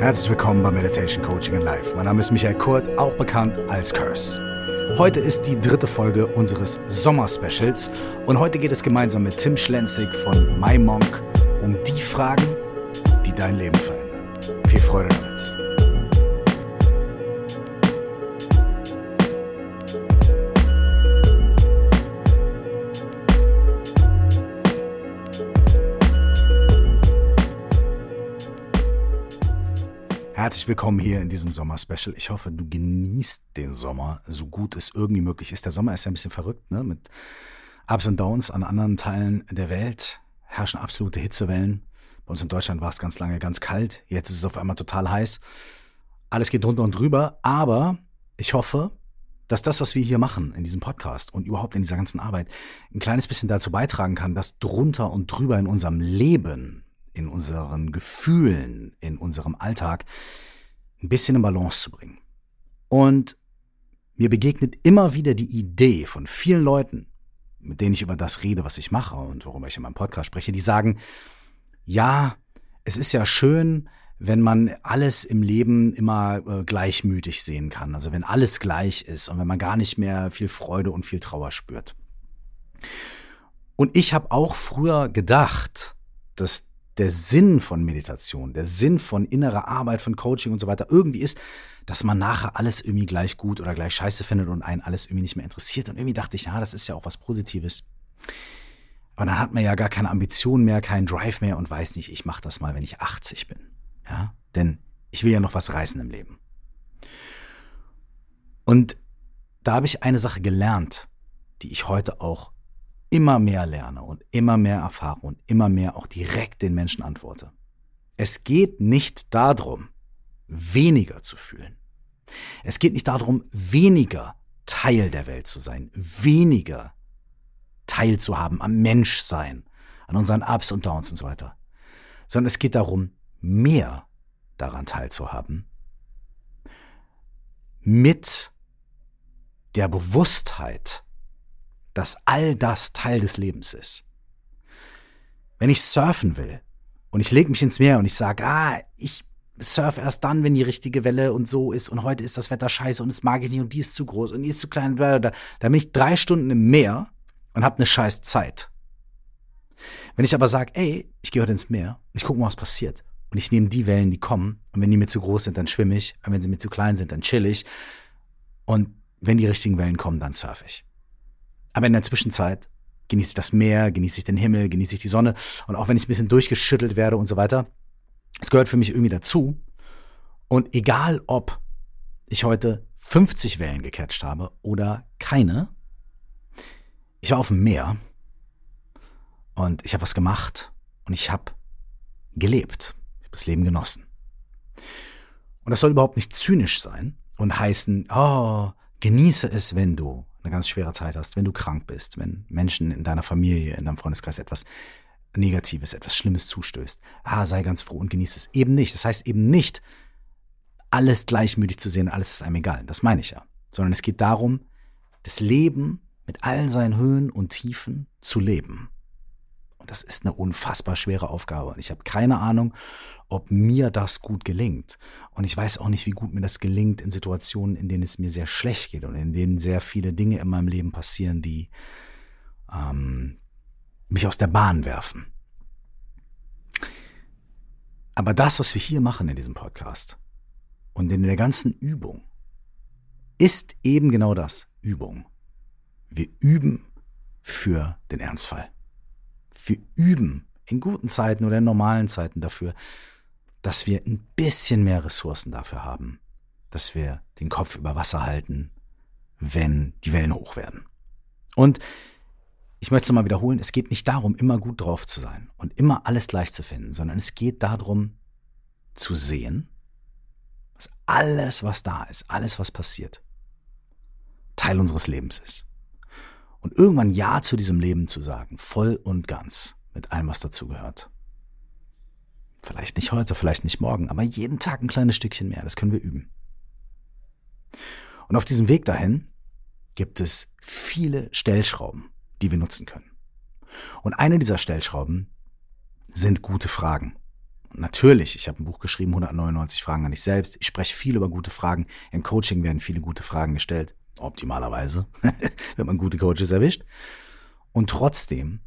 Herzlich willkommen bei Meditation Coaching in Life. Mein Name ist Michael Kurt, auch bekannt als Curse. Heute ist die dritte Folge unseres Sommer-Specials und heute geht es gemeinsam mit Tim Schlenzig von MyMonk um die Fragen, die dein Leben verändern. Viel Freude damit. Herzlich willkommen hier in diesem Sommer-Special. Ich hoffe, du genießt den Sommer so gut es irgendwie möglich ist. Der Sommer ist ja ein bisschen verrückt, ne? Mit Ups und Downs an anderen Teilen der Welt herrschen absolute Hitzewellen. Bei uns in Deutschland war es ganz lange ganz kalt. Jetzt ist es auf einmal total heiß. Alles geht drunter und drüber. Aber ich hoffe, dass das, was wir hier machen in diesem Podcast und überhaupt in dieser ganzen Arbeit, ein kleines bisschen dazu beitragen kann, dass drunter und drüber in unserem Leben in unseren Gefühlen, in unserem Alltag ein bisschen in Balance zu bringen. Und mir begegnet immer wieder die Idee von vielen Leuten, mit denen ich über das rede, was ich mache und worüber ich in meinem Podcast spreche, die sagen, ja, es ist ja schön, wenn man alles im Leben immer äh, gleichmütig sehen kann. Also wenn alles gleich ist und wenn man gar nicht mehr viel Freude und viel Trauer spürt. Und ich habe auch früher gedacht, dass der Sinn von Meditation, der Sinn von innerer Arbeit, von Coaching und so weiter irgendwie ist, dass man nachher alles irgendwie gleich gut oder gleich scheiße findet und einen alles irgendwie nicht mehr interessiert. Und irgendwie dachte ich, ja, das ist ja auch was Positives. Aber dann hat man ja gar keine Ambition mehr, keinen Drive mehr und weiß nicht, ich mache das mal, wenn ich 80 bin. Ja, denn ich will ja noch was reißen im Leben. Und da habe ich eine Sache gelernt, die ich heute auch immer mehr lerne und immer mehr erfahre und immer mehr auch direkt den Menschen antworte. Es geht nicht darum, weniger zu fühlen. Es geht nicht darum, weniger Teil der Welt zu sein, weniger Teil zu haben am Menschsein, an unseren Ups und Downs und so weiter, sondern es geht darum, mehr daran teilzuhaben, mit der Bewusstheit, dass all das Teil des Lebens ist. Wenn ich surfen will und ich lege mich ins Meer und ich sage, ah, ich surf erst dann, wenn die richtige Welle und so ist und heute ist das Wetter scheiße und es mag ich nicht und die ist zu groß und die ist zu klein, da bin ich drei Stunden im Meer und habe eine scheiß Zeit. Wenn ich aber sage, ey, ich gehe heute ins Meer und ich gucke mal, was passiert und ich nehme die Wellen, die kommen und wenn die mir zu groß sind, dann schwimme ich und wenn sie mir zu klein sind, dann chill ich und wenn die richtigen Wellen kommen, dann surfe ich. Aber in der Zwischenzeit genieße ich das Meer, genieße ich den Himmel, genieße ich die Sonne. Und auch wenn ich ein bisschen durchgeschüttelt werde und so weiter, es gehört für mich irgendwie dazu. Und egal ob ich heute 50 Wellen gecatcht habe oder keine, ich war auf dem Meer und ich habe was gemacht und ich habe gelebt. Ich habe das Leben genossen. Und das soll überhaupt nicht zynisch sein und heißen, oh, genieße es, wenn du eine ganz schwere Zeit hast, wenn du krank bist, wenn Menschen in deiner Familie, in deinem Freundeskreis etwas Negatives, etwas Schlimmes zustößt. Ah, sei ganz froh und genieße es. Eben nicht. Das heißt eben nicht, alles gleichmütig zu sehen, alles ist einem egal. Das meine ich ja. Sondern es geht darum, das Leben mit all seinen Höhen und Tiefen zu leben. Und das ist eine unfassbar schwere Aufgabe. Ich habe keine Ahnung, ob mir das gut gelingt. Und ich weiß auch nicht, wie gut mir das gelingt in Situationen, in denen es mir sehr schlecht geht und in denen sehr viele Dinge in meinem Leben passieren, die ähm, mich aus der Bahn werfen. Aber das, was wir hier machen in diesem Podcast und in der ganzen Übung, ist eben genau das, Übung. Wir üben für den Ernstfall wir üben in guten Zeiten oder in normalen Zeiten dafür, dass wir ein bisschen mehr Ressourcen dafür haben, dass wir den Kopf über Wasser halten, wenn die Wellen hoch werden. Und ich möchte es nochmal wiederholen, es geht nicht darum, immer gut drauf zu sein und immer alles gleich zu finden, sondern es geht darum, zu sehen, dass alles, was da ist, alles, was passiert, Teil unseres Lebens ist und irgendwann Ja zu diesem Leben zu sagen, voll und ganz, mit allem, was dazugehört. Vielleicht nicht heute, vielleicht nicht morgen, aber jeden Tag ein kleines Stückchen mehr, das können wir üben. Und auf diesem Weg dahin gibt es viele Stellschrauben, die wir nutzen können. Und eine dieser Stellschrauben sind gute Fragen. Natürlich, ich habe ein Buch geschrieben, 199 Fragen an dich selbst. Ich spreche viel über gute Fragen. Im Coaching werden viele gute Fragen gestellt. Optimalerweise, wenn man gute Coaches erwischt. Und trotzdem,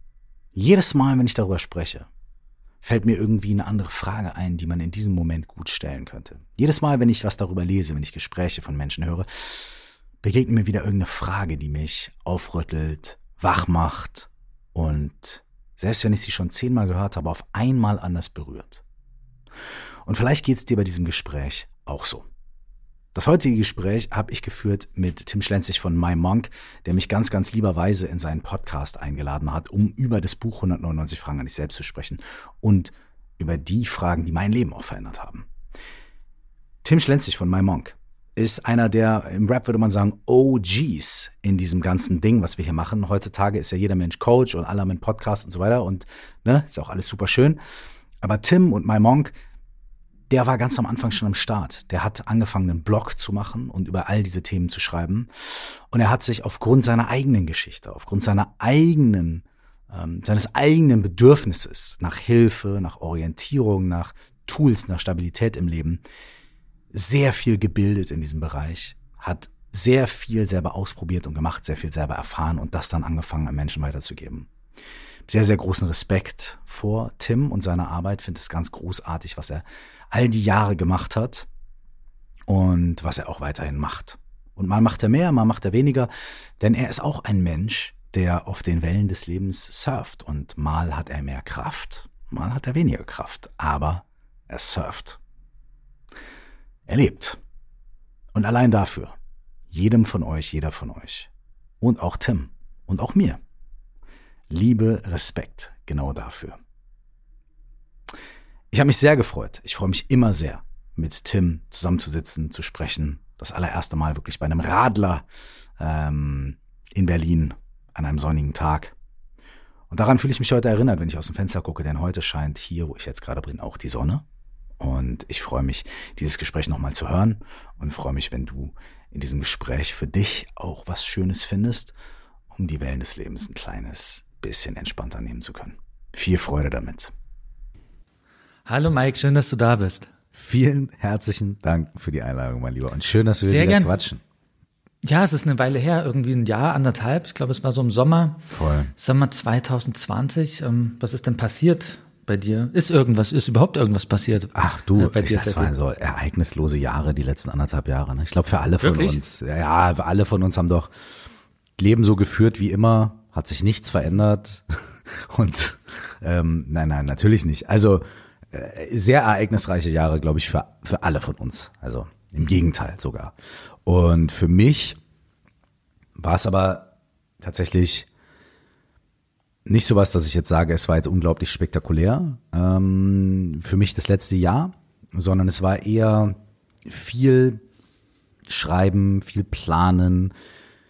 jedes Mal, wenn ich darüber spreche, fällt mir irgendwie eine andere Frage ein, die man in diesem Moment gut stellen könnte. Jedes Mal, wenn ich was darüber lese, wenn ich Gespräche von Menschen höre, begegnet mir wieder irgendeine Frage, die mich aufrüttelt, wach macht und selbst wenn ich sie schon zehnmal gehört habe, auf einmal anders berührt. Und vielleicht geht es dir bei diesem Gespräch auch so. Das heutige Gespräch habe ich geführt mit Tim Schlenzig von My Monk, der mich ganz, ganz lieberweise in seinen Podcast eingeladen hat, um über das Buch 199 Fragen an dich selbst zu sprechen und über die Fragen, die mein Leben auch verändert haben. Tim Schlenzig von My Monk ist einer der, im Rap würde man sagen, OGs in diesem ganzen Ding, was wir hier machen. Heutzutage ist ja jeder Mensch Coach und alle haben einen Podcast und so weiter und ne, ist auch alles super schön. Aber Tim und My Monk der war ganz am Anfang schon am Start. Der hat angefangen, einen Blog zu machen und über all diese Themen zu schreiben. Und er hat sich aufgrund seiner eigenen Geschichte, aufgrund seiner eigenen, ähm, seines eigenen Bedürfnisses nach Hilfe, nach Orientierung, nach Tools, nach Stabilität im Leben sehr viel gebildet in diesem Bereich, hat sehr viel selber ausprobiert und gemacht, sehr viel selber erfahren und das dann angefangen an Menschen weiterzugeben sehr, sehr großen Respekt vor Tim und seiner Arbeit. Finde es ganz großartig, was er all die Jahre gemacht hat und was er auch weiterhin macht. Und mal macht er mehr, mal macht er weniger, denn er ist auch ein Mensch, der auf den Wellen des Lebens surft und mal hat er mehr Kraft, mal hat er weniger Kraft, aber er surft. Er lebt. Und allein dafür, jedem von euch, jeder von euch und auch Tim und auch mir Liebe, Respekt, genau dafür. Ich habe mich sehr gefreut. Ich freue mich immer sehr, mit Tim zusammenzusitzen, zu sprechen. Das allererste Mal wirklich bei einem Radler ähm, in Berlin an einem sonnigen Tag. Und daran fühle ich mich heute erinnert, wenn ich aus dem Fenster gucke, denn heute scheint hier, wo ich jetzt gerade bin, auch die Sonne. Und ich freue mich, dieses Gespräch nochmal zu hören und freue mich, wenn du in diesem Gespräch für dich auch was Schönes findest, um die Wellen des Lebens ein kleines bisschen entspannter nehmen zu können. Viel Freude damit. Hallo Mike, schön, dass du da bist. Vielen herzlichen Dank für die Einladung, mein Lieber. Und schön, dass wir Sehr wieder gern. quatschen. Ja, es ist eine Weile her, irgendwie ein Jahr, anderthalb. Ich glaube, es war so im Sommer. Voll. Sommer 2020. Ähm, was ist denn passiert bei dir? Ist irgendwas, ist überhaupt irgendwas passiert? Ach du, äh, bei dir das waren so ereignislose Jahre, die letzten anderthalb Jahre. Ne? Ich glaube, für alle von Wirklich? uns. Ja, alle von uns haben doch Leben so geführt wie immer hat sich nichts verändert. Und ähm, nein, nein, natürlich nicht. Also äh, sehr ereignisreiche Jahre, glaube ich, für, für alle von uns. Also im Gegenteil sogar. Und für mich war es aber tatsächlich nicht sowas, dass ich jetzt sage, es war jetzt unglaublich spektakulär ähm, für mich das letzte Jahr, sondern es war eher viel Schreiben, viel Planen,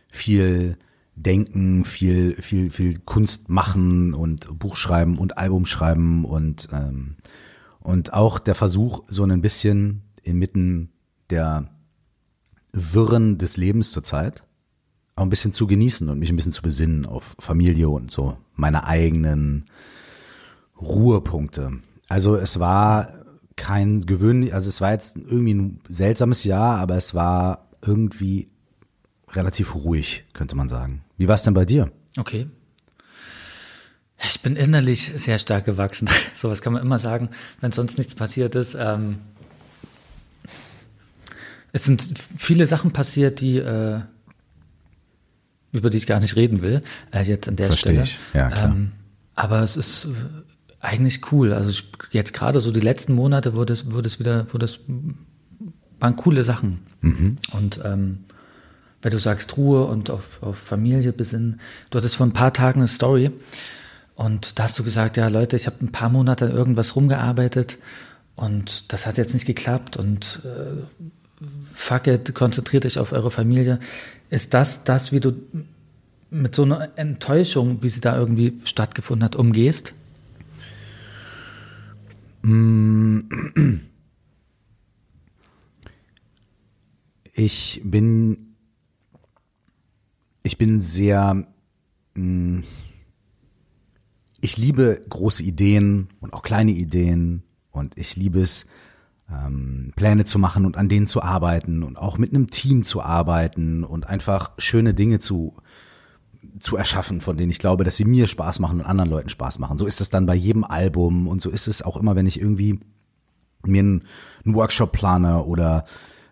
viel denken, viel, viel, viel Kunst machen und Buch schreiben und Album schreiben und, ähm, und auch der Versuch, so ein bisschen inmitten der Wirren des Lebens zurzeit auch ein bisschen zu genießen und mich ein bisschen zu besinnen auf Familie und so meine eigenen Ruhepunkte. Also es war kein gewöhnlich, also es war jetzt irgendwie ein seltsames Jahr, aber es war irgendwie relativ ruhig, könnte man sagen. Wie war es denn bei dir? Okay. Ich bin innerlich sehr stark gewachsen. Sowas kann man immer sagen, wenn sonst nichts passiert ist. Ähm, es sind viele Sachen passiert, die äh, über die ich gar nicht reden will, äh, jetzt an der Versteh Stelle. Ich. Ja, klar. Ähm, aber es ist äh, eigentlich cool. Also ich, jetzt gerade so die letzten Monate wurde es, wurde es wieder, wurde es, waren coole Sachen. Mhm. Und ähm, weil du sagst Ruhe und auf, auf Familie besinnen. Du hattest vor ein paar Tagen eine Story und da hast du gesagt, ja Leute, ich habe ein paar Monate an irgendwas rumgearbeitet und das hat jetzt nicht geklappt und äh, fuck it, konzentriert euch auf eure Familie. Ist das das, wie du mit so einer Enttäuschung, wie sie da irgendwie stattgefunden hat, umgehst? Ich bin ich bin sehr, mh, mm, ich liebe große Ideen und auch kleine Ideen Und ich liebe es, ähm, Pläne zu machen und an denen zu arbeiten und auch mit einem Team zu arbeiten und einfach schöne Dinge zu zu erschaffen, von denen ich glaube, dass sie mir Spaß machen und anderen Leuten Spaß machen. So ist es dann bei jedem Album und so ist es auch immer, wenn ich irgendwie mir einen, einen Workshop plane oder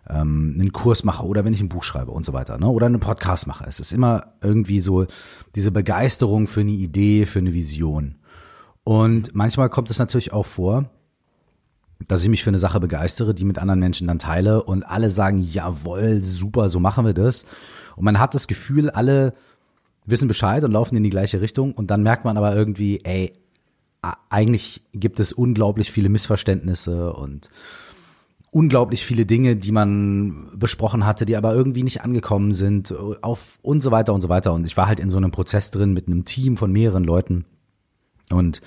ähm, einen Kurs mache oder wenn ich ein Buch schreibe und so weiter, ne? oder einen Podcast mache. Es ist immer irgendwie so diese Begeisterung für eine Idee, für eine Vision. Und manchmal kommt es natürlich auch vor, dass ich mich für eine Sache begeistere, die mit anderen Menschen dann teile und alle sagen, jawohl, super, so machen wir das. Und man hat das Gefühl, alle wissen Bescheid und laufen in die gleiche Richtung und dann merkt man aber irgendwie, ey, eigentlich gibt es unglaublich viele Missverständnisse und unglaublich viele Dinge, die man besprochen hatte, die aber irgendwie nicht angekommen sind, auf und so weiter und so weiter. Und ich war halt in so einem Prozess drin mit einem Team von mehreren Leuten und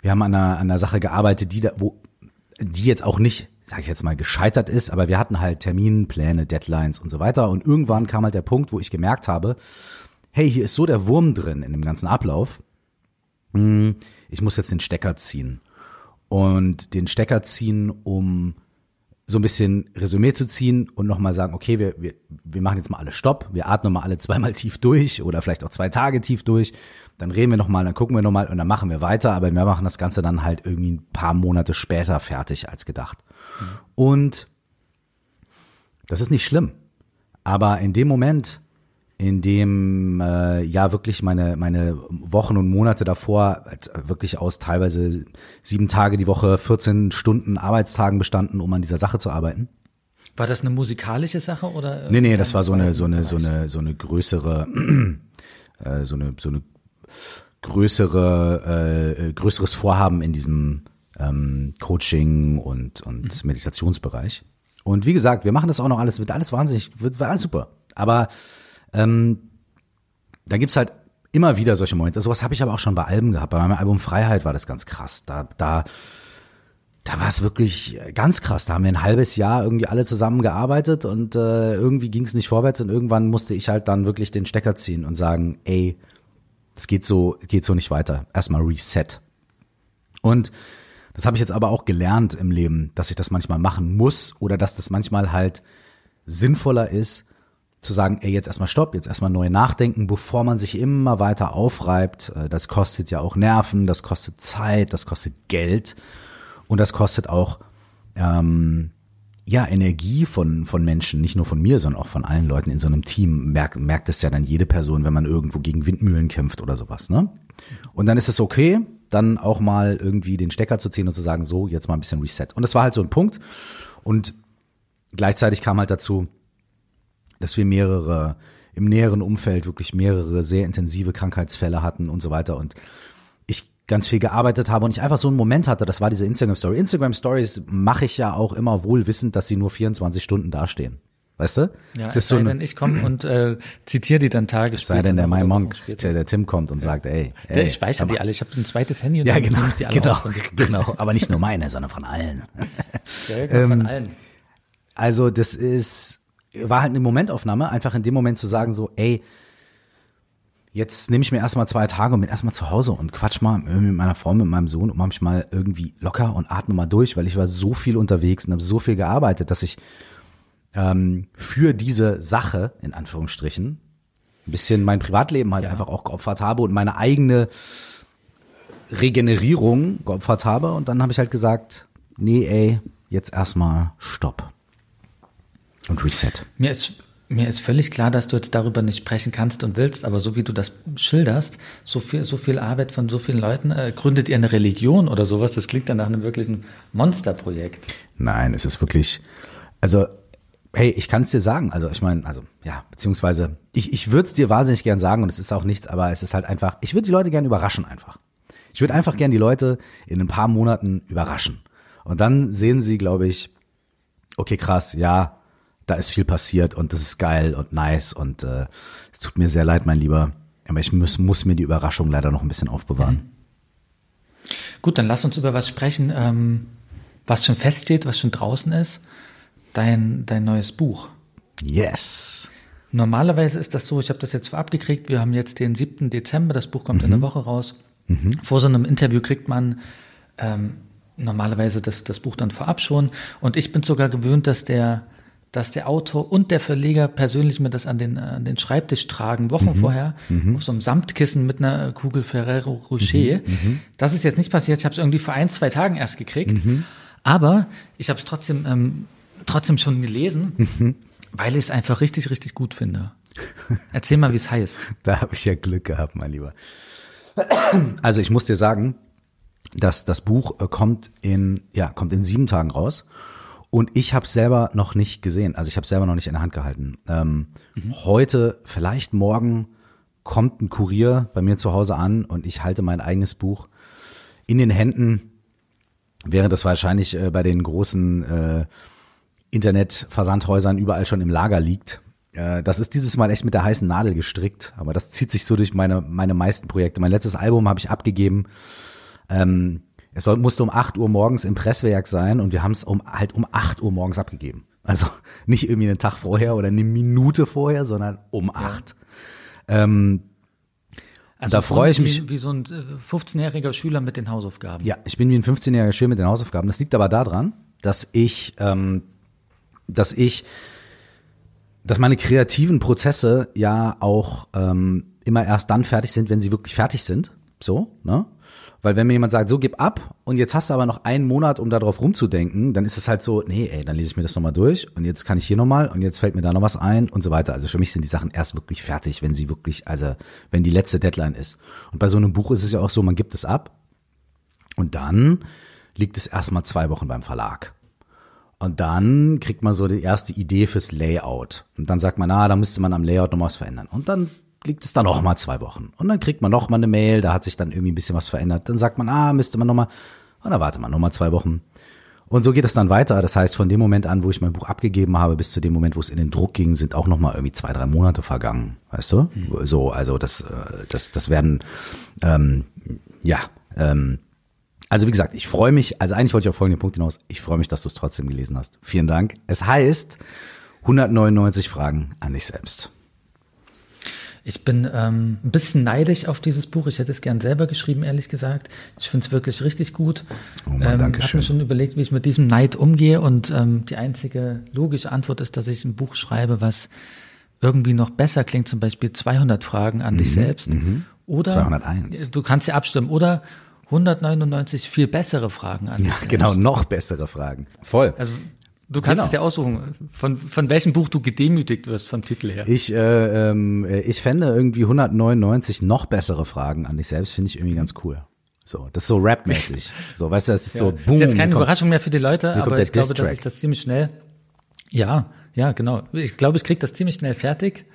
wir haben an einer, an einer Sache gearbeitet, die da, wo, die jetzt auch nicht, sage ich jetzt mal, gescheitert ist, aber wir hatten halt Terminpläne, Deadlines und so weiter. Und irgendwann kam halt der Punkt, wo ich gemerkt habe, hey, hier ist so der Wurm drin in dem ganzen Ablauf. Hm, ich muss jetzt den Stecker ziehen. Und den Stecker ziehen, um so ein bisschen Resümee zu ziehen und nochmal sagen, okay, wir, wir, wir machen jetzt mal alle Stopp, wir atmen mal alle zweimal tief durch oder vielleicht auch zwei Tage tief durch, dann reden wir nochmal, dann gucken wir nochmal und dann machen wir weiter, aber wir machen das Ganze dann halt irgendwie ein paar Monate später fertig als gedacht. Mhm. Und das ist nicht schlimm. Aber in dem Moment, in dem äh, ja wirklich meine meine Wochen und Monate davor halt wirklich aus teilweise sieben Tage die Woche 14 Stunden Arbeitstagen bestanden, um an dieser Sache zu arbeiten. War das eine musikalische Sache oder? Nee, nee, das war so eine so eine so eine so eine größere äh, so eine so eine größere äh, größeres Vorhaben in diesem ähm, Coaching und und mhm. Meditationsbereich. Und wie gesagt, wir machen das auch noch alles, wird alles wahnsinnig, wird, wird alles super. Aber ähm, da gibt's halt immer wieder solche Momente. Sowas habe ich aber auch schon bei Alben gehabt. Bei meinem Album Freiheit war das ganz krass. Da, da, da war es wirklich ganz krass. Da haben wir ein halbes Jahr irgendwie alle zusammen gearbeitet und äh, irgendwie ging es nicht vorwärts und irgendwann musste ich halt dann wirklich den Stecker ziehen und sagen, ey, es geht so, geht so nicht weiter. Erstmal Reset. Und das habe ich jetzt aber auch gelernt im Leben, dass ich das manchmal machen muss oder dass das manchmal halt sinnvoller ist, zu sagen, ey, jetzt erstmal stopp, jetzt erstmal neu nachdenken, bevor man sich immer weiter aufreibt. Äh, das kostet ja auch Nerven, das kostet Zeit, das kostet Geld und das kostet auch ähm, ja Energie von von Menschen, nicht nur von mir, sondern auch von allen Leuten in so einem Team. Merkt merkt es ja dann jede Person, wenn man irgendwo gegen Windmühlen kämpft oder sowas, ne? Und dann ist es okay, dann auch mal irgendwie den Stecker zu ziehen und zu sagen, so jetzt mal ein bisschen Reset. Und das war halt so ein Punkt. Und gleichzeitig kam halt dazu, dass wir mehrere im näheren Umfeld wirklich mehrere sehr intensive Krankheitsfälle hatten und so weiter und ich ganz viel gearbeitet habe und ich einfach so einen Moment hatte, das war diese Instagram Story. Instagram Stories mache ich ja auch immer wohl wissend, dass sie nur 24 Stunden dastehen. Weißt du? Ja, es, sei so denn, ich komme und äh, zitiere die dann Tage später. Sei denn, der My Monk, der, der Tim kommt und sagt, ey, ey Ich speichere die alle, ich habe ein zweites Handy und ja, genau, die alle genau, genau, aber nicht nur meine, sondern von allen. Ja, ähm, von allen. Also das ist war halt eine Momentaufnahme, einfach in dem Moment zu sagen so, ey, jetzt nehme ich mir erstmal zwei Tage und bin erstmal zu Hause und quatsch mal mit meiner Frau, mit meinem Sohn und manchmal irgendwie locker und atme mal durch, weil ich war so viel unterwegs und habe so viel gearbeitet, dass ich ähm, für diese Sache, in Anführungsstrichen, ein bisschen mein Privatleben halt ja. einfach auch geopfert habe und meine eigene Regenerierung geopfert habe. Und dann habe ich halt gesagt, nee, ey, jetzt erstmal Stopp. Und Reset. Mir ist, mir ist völlig klar, dass du jetzt darüber nicht sprechen kannst und willst, aber so wie du das schilderst, so viel, so viel Arbeit von so vielen Leuten, äh, gründet ihr eine Religion oder sowas? Das klingt dann nach einem wirklichen Monsterprojekt. Nein, es ist wirklich, also hey, ich kann es dir sagen. Also ich meine, also ja, beziehungsweise ich, ich würde es dir wahnsinnig gern sagen und es ist auch nichts, aber es ist halt einfach, ich würde die Leute gern überraschen einfach. Ich würde einfach gern die Leute in ein paar Monaten überraschen. Und dann sehen sie, glaube ich, okay, krass, ja, da ist viel passiert und das ist geil und nice und äh, es tut mir sehr leid, mein Lieber, aber ich muss, muss mir die Überraschung leider noch ein bisschen aufbewahren. Mhm. Gut, dann lass uns über was sprechen, ähm, was schon feststeht, was schon draußen ist. Dein, dein neues Buch. Yes. Normalerweise ist das so, ich habe das jetzt vorab gekriegt, wir haben jetzt den 7. Dezember, das Buch kommt mhm. in der Woche raus. Mhm. Vor so einem Interview kriegt man ähm, normalerweise das, das Buch dann vorab schon. Und ich bin sogar gewöhnt, dass der, dass der Autor und der Verleger persönlich mir das an den, an den Schreibtisch tragen, Wochen mhm. vorher, mhm. auf so einem Samtkissen mit einer Kugel Ferrero Rocher. Mhm. mhm. Das ist jetzt nicht passiert. Ich habe es irgendwie vor ein, zwei Tagen erst gekriegt. Mhm. Aber ich habe es trotzdem, ähm, trotzdem schon gelesen, mhm. weil ich es einfach richtig, richtig gut finde. Erzähl mal, wie es heißt. Da habe ich ja Glück gehabt, mein Lieber. Also ich muss dir sagen, dass das Buch äh, kommt in ja kommt in sieben Tagen raus und ich habe selber noch nicht gesehen. Also ich habe selber noch nicht in der Hand gehalten. Ähm, mhm. Heute, vielleicht morgen, kommt ein Kurier bei mir zu Hause an und ich halte mein eigenes Buch in den Händen, während das wahrscheinlich äh, bei den großen äh, Internetversandhäusern überall schon im Lager liegt. Äh, das ist dieses Mal echt mit der heißen Nadel gestrickt, aber das zieht sich so durch meine, meine meisten Projekte. Mein letztes Album habe ich abgegeben. Ähm, es soll, musste um 8 Uhr morgens im Presswerk sein und wir haben es um, halt um 8 Uhr morgens abgegeben. Also nicht irgendwie einen Tag vorher oder eine Minute vorher, sondern um 8. Ja. Ähm, also da freue ich mich. Wie, wie so ein 15-jähriger äh, Schüler mit den Hausaufgaben. Ja, ich bin wie ein 15-jähriger Schüler mit den Hausaufgaben. Das liegt aber daran, dass ich, ähm, dass ich dass meine kreativen Prozesse ja auch ähm, immer erst dann fertig sind, wenn sie wirklich fertig sind. So, ne? Weil wenn mir jemand sagt, so gib ab und jetzt hast du aber noch einen Monat, um darauf rumzudenken, dann ist es halt so, nee, ey, dann lese ich mir das nochmal durch und jetzt kann ich hier nochmal und jetzt fällt mir da noch was ein und so weiter. Also für mich sind die Sachen erst wirklich fertig, wenn sie wirklich, also wenn die letzte Deadline ist. Und bei so einem Buch ist es ja auch so, man gibt es ab und dann liegt es erstmal zwei Wochen beim Verlag. Und dann kriegt man so die erste Idee fürs Layout. Und dann sagt man, ah, da müsste man am Layout noch was verändern. Und dann liegt es da noch mal zwei Wochen. Und dann kriegt man noch mal eine Mail, da hat sich dann irgendwie ein bisschen was verändert. Dann sagt man, ah, müsste man noch mal. Und dann wartet man noch mal zwei Wochen. Und so geht es dann weiter. Das heißt, von dem Moment an, wo ich mein Buch abgegeben habe, bis zu dem Moment, wo es in den Druck ging, sind auch noch mal irgendwie zwei, drei Monate vergangen. Weißt du? Mhm. So, also das, äh, das, das werden, ähm, ja, ähm, also wie gesagt, ich freue mich, also eigentlich wollte ich auf folgenden Punkt hinaus, ich freue mich, dass du es trotzdem gelesen hast. Vielen Dank. Es heißt 199 Fragen an dich selbst. Ich bin ähm, ein bisschen neidisch auf dieses Buch. Ich hätte es gern selber geschrieben, ehrlich gesagt. Ich finde es wirklich richtig gut. Oh Mann, ähm, danke Ich habe mir schon überlegt, wie ich mit diesem Neid umgehe. Und ähm, die einzige logische Antwort ist, dass ich ein Buch schreibe, was irgendwie noch besser klingt. Zum Beispiel 200 Fragen an mhm, dich selbst. Mhm. Oder 201. Du kannst ja abstimmen. Oder 199 viel bessere Fragen an. Ja, genau, noch bessere Fragen. Voll. Also du kannst genau. es ja aussuchen, von, von welchem Buch du gedemütigt wirst vom Titel her. Ich, äh, ähm, ich fände irgendwie 199 noch bessere Fragen an dich selbst, finde ich irgendwie ganz cool. So, das ist so rapmäßig. So, weißt du, das ist ja. so boom. Ist jetzt keine kommt, Überraschung mehr für die Leute, aber ich glaube, dass ich das ziemlich schnell, ja, ja, genau. Ich glaube, ich krieg das ziemlich schnell fertig.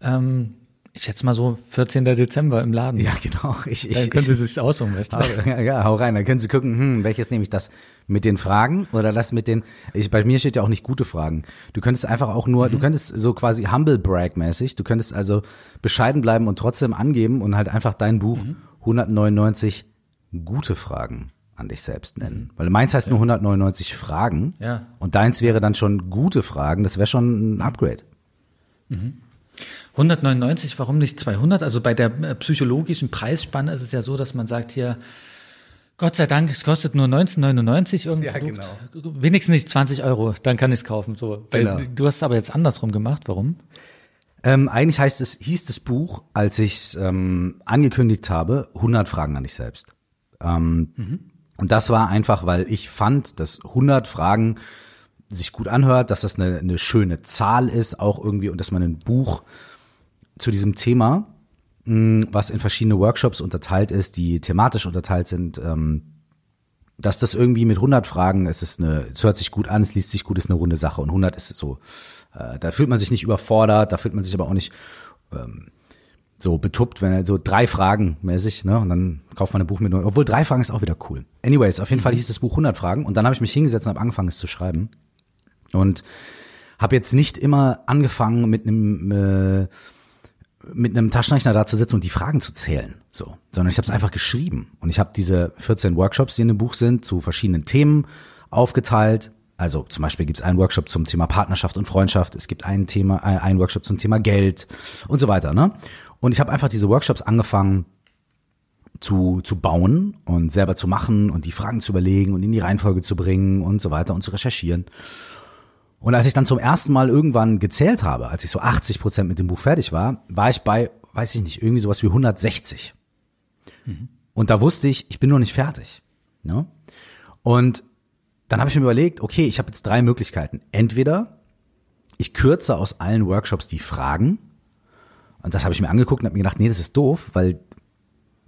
Ähm, ich schätze mal so 14. Dezember im Laden. Ja, genau. Ich, ich, dann können Sie sich aussuchen, weißt du? Ja, ja, hau rein. Dann können Sie gucken, hm, welches nehme ich das mit den Fragen oder das mit den, ich, bei mir steht ja auch nicht gute Fragen. Du könntest einfach auch nur, mhm. du könntest so quasi humble brag mäßig, du könntest also bescheiden bleiben und trotzdem angeben und halt einfach dein Buch mhm. 199 gute Fragen an dich selbst nennen. Weil meins heißt ja. nur 199 Fragen. Ja. Und deins wäre dann schon gute Fragen. Das wäre schon ein Upgrade. Mhm. 199, warum nicht 200? Also bei der äh, psychologischen Preisspanne ist es ja so, dass man sagt hier, Gott sei Dank, es kostet nur 19,99 irgendwie. Ja, genau. Wenigstens nicht 20 Euro, dann kann ich es kaufen. So. Genau. Du hast es aber jetzt andersrum gemacht. Warum? Ähm, eigentlich heißt es, hieß das Buch, als ich es ähm, angekündigt habe, 100 Fragen an dich selbst. Ähm, mhm. Und das war einfach, weil ich fand, dass 100 Fragen sich gut anhört, dass das eine, eine schöne Zahl ist, auch irgendwie, und dass man ein Buch zu diesem Thema, mh, was in verschiedene Workshops unterteilt ist, die thematisch unterteilt sind, ähm, dass das irgendwie mit 100 Fragen, es ist eine, es hört sich gut an, es liest sich gut, ist eine runde Sache und 100 ist so, äh, da fühlt man sich nicht überfordert, da fühlt man sich aber auch nicht ähm, so betuppt, wenn er so drei Fragen mäßig, ne, und dann kauft man ein Buch mit, obwohl drei Fragen ist auch wieder cool. Anyways, auf jeden Fall hieß das Buch 100 Fragen und dann habe ich mich hingesetzt und habe angefangen, es zu schreiben und habe jetzt nicht immer angefangen mit einem äh, mit einem Taschenrechner da zu sitzen und die Fragen zu zählen, so, sondern ich habe es einfach geschrieben und ich habe diese 14 Workshops, die in dem Buch sind, zu verschiedenen Themen aufgeteilt. Also zum Beispiel gibt es einen Workshop zum Thema Partnerschaft und Freundschaft, es gibt ein Thema, äh, einen Workshop zum Thema Geld und so weiter. Ne? Und ich habe einfach diese Workshops angefangen zu, zu bauen und selber zu machen und die Fragen zu überlegen und in die Reihenfolge zu bringen und so weiter und zu recherchieren. Und als ich dann zum ersten Mal irgendwann gezählt habe, als ich so 80 Prozent mit dem Buch fertig war, war ich bei, weiß ich nicht, irgendwie sowas wie 160. Mhm. Und da wusste ich, ich bin noch nicht fertig. Ne? Und dann habe ich mir überlegt, okay, ich habe jetzt drei Möglichkeiten. Entweder ich kürze aus allen Workshops die Fragen. Und das habe ich mir angeguckt und habe mir gedacht, nee, das ist doof, weil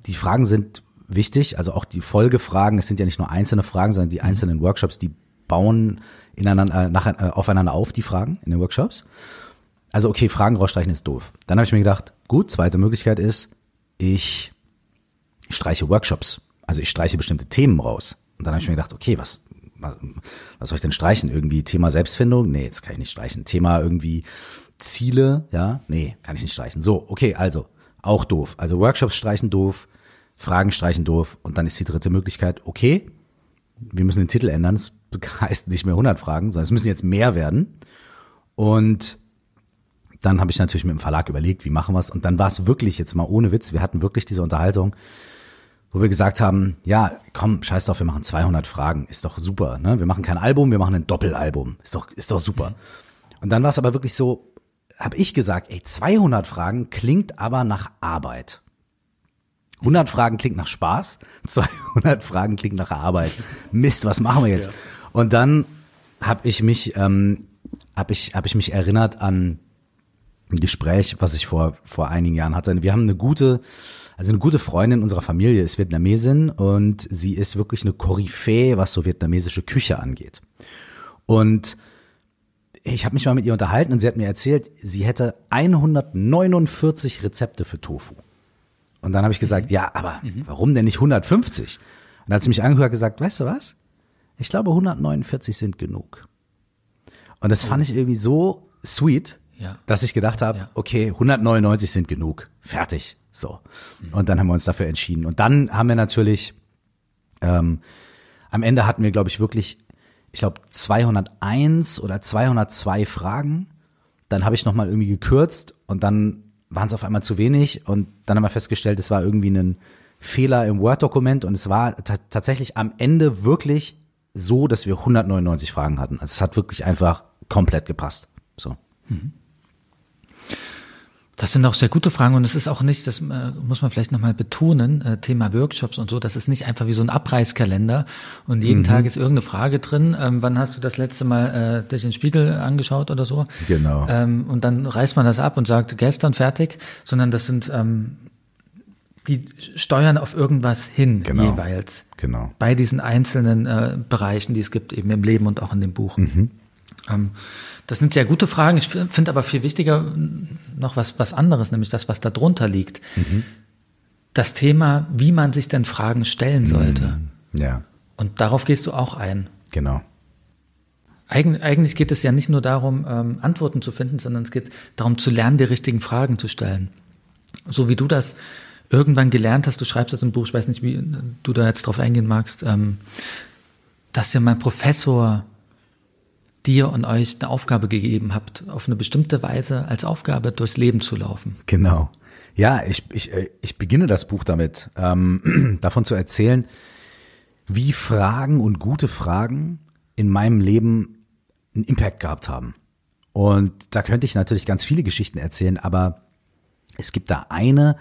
die Fragen sind wichtig. Also auch die Folgefragen, es sind ja nicht nur einzelne Fragen, sondern die einzelnen Workshops, die bauen ineinander, äh, nach, äh, aufeinander auf, die Fragen in den Workshops. Also okay, Fragen rausstreichen ist doof. Dann habe ich mir gedacht, gut, zweite Möglichkeit ist, ich streiche Workshops. Also ich streiche bestimmte Themen raus. Und dann habe ich mir gedacht, okay, was, was, was soll ich denn streichen? Irgendwie Thema Selbstfindung? Nee, jetzt kann ich nicht streichen. Thema irgendwie Ziele? Ja, nee, kann ich nicht streichen. So, okay, also auch doof. Also Workshops streichen doof, Fragen streichen doof. Und dann ist die dritte Möglichkeit, okay, wir müssen den Titel ändern. Es heißt nicht mehr 100 Fragen, sondern es müssen jetzt mehr werden. Und dann habe ich natürlich mit dem Verlag überlegt, wie machen wir es. Und dann war es wirklich jetzt mal ohne Witz. Wir hatten wirklich diese Unterhaltung, wo wir gesagt haben, ja, komm, scheiß drauf, wir machen 200 Fragen. Ist doch super. Ne? Wir machen kein Album, wir machen ein Doppelalbum. Ist doch, ist doch super. Und dann war es aber wirklich so, habe ich gesagt, ey, 200 Fragen klingt aber nach Arbeit. 100 Fragen klingt nach Spaß, 200 Fragen klingt nach Arbeit. Mist, was machen wir jetzt? Ja. Und dann habe ich mich, ähm, habe ich, hab ich mich erinnert an ein Gespräch, was ich vor vor einigen Jahren hatte. Wir haben eine gute, also eine gute Freundin unserer Familie ist Vietnamesin und sie ist wirklich eine Koryphäe, was so vietnamesische Küche angeht. Und ich habe mich mal mit ihr unterhalten und sie hat mir erzählt, sie hätte 149 Rezepte für Tofu. Und dann habe ich gesagt, ja, aber mhm. warum denn nicht 150? Und dann hat sie mich angehört und gesagt, weißt du was? Ich glaube 149 sind genug. Und das oh. fand ich irgendwie so sweet, ja. dass ich gedacht habe, ja. okay, 199 sind genug, fertig, so. Mhm. Und dann haben wir uns dafür entschieden. Und dann haben wir natürlich, ähm, am Ende hatten wir, glaube ich, wirklich ich glaube, 201 oder 202 Fragen. Dann habe ich nochmal irgendwie gekürzt und dann waren es auf einmal zu wenig und dann haben wir festgestellt, es war irgendwie ein Fehler im Word-Dokument und es war tatsächlich am Ende wirklich so, dass wir 199 Fragen hatten. Also es hat wirklich einfach komplett gepasst. So. Mhm. Das sind auch sehr gute Fragen und es ist auch nicht, das äh, muss man vielleicht nochmal betonen, äh, Thema Workshops und so, das ist nicht einfach wie so ein Abreißkalender und jeden mhm. Tag ist irgendeine Frage drin. Ähm, wann hast du das letzte Mal äh, dich den Spiegel angeschaut oder so? Genau. Ähm, und dann reißt man das ab und sagt, gestern fertig, sondern das sind, ähm, die steuern auf irgendwas hin genau. jeweils. Genau. Bei diesen einzelnen äh, Bereichen, die es gibt, eben im Leben und auch in dem Buch. Mhm. Ähm, das sind sehr gute Fragen. Ich finde aber viel wichtiger noch was, was anderes, nämlich das, was da drunter liegt. Mhm. Das Thema, wie man sich denn Fragen stellen sollte. Mhm. Ja. Und darauf gehst du auch ein. Genau. Eig eigentlich geht es ja nicht nur darum, ähm, Antworten zu finden, sondern es geht darum zu lernen, die richtigen Fragen zu stellen. So wie du das irgendwann gelernt hast, du schreibst das im Buch, ich weiß nicht, wie du da jetzt drauf eingehen magst, ähm, dass ja mein Professor dir und euch eine Aufgabe gegeben habt, auf eine bestimmte Weise als Aufgabe durchs Leben zu laufen. Genau. Ja, ich, ich, äh, ich beginne das Buch damit, ähm, davon zu erzählen, wie Fragen und gute Fragen in meinem Leben einen Impact gehabt haben. Und da könnte ich natürlich ganz viele Geschichten erzählen, aber es gibt da eine,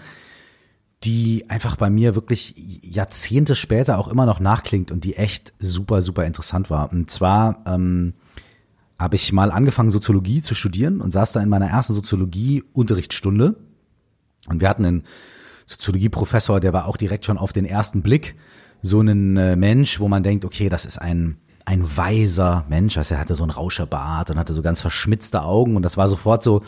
die einfach bei mir wirklich Jahrzehnte später auch immer noch nachklingt und die echt super, super interessant war. Und zwar ähm, habe ich mal angefangen, Soziologie zu studieren und saß da in meiner ersten Soziologie-Unterrichtsstunde. Und wir hatten einen Soziologieprofessor, der war auch direkt schon auf den ersten Blick so ein äh, Mensch, wo man denkt, okay, das ist ein, ein weiser Mensch. Also er hatte so einen Rauscherbart und hatte so ganz verschmitzte Augen und das war sofort so,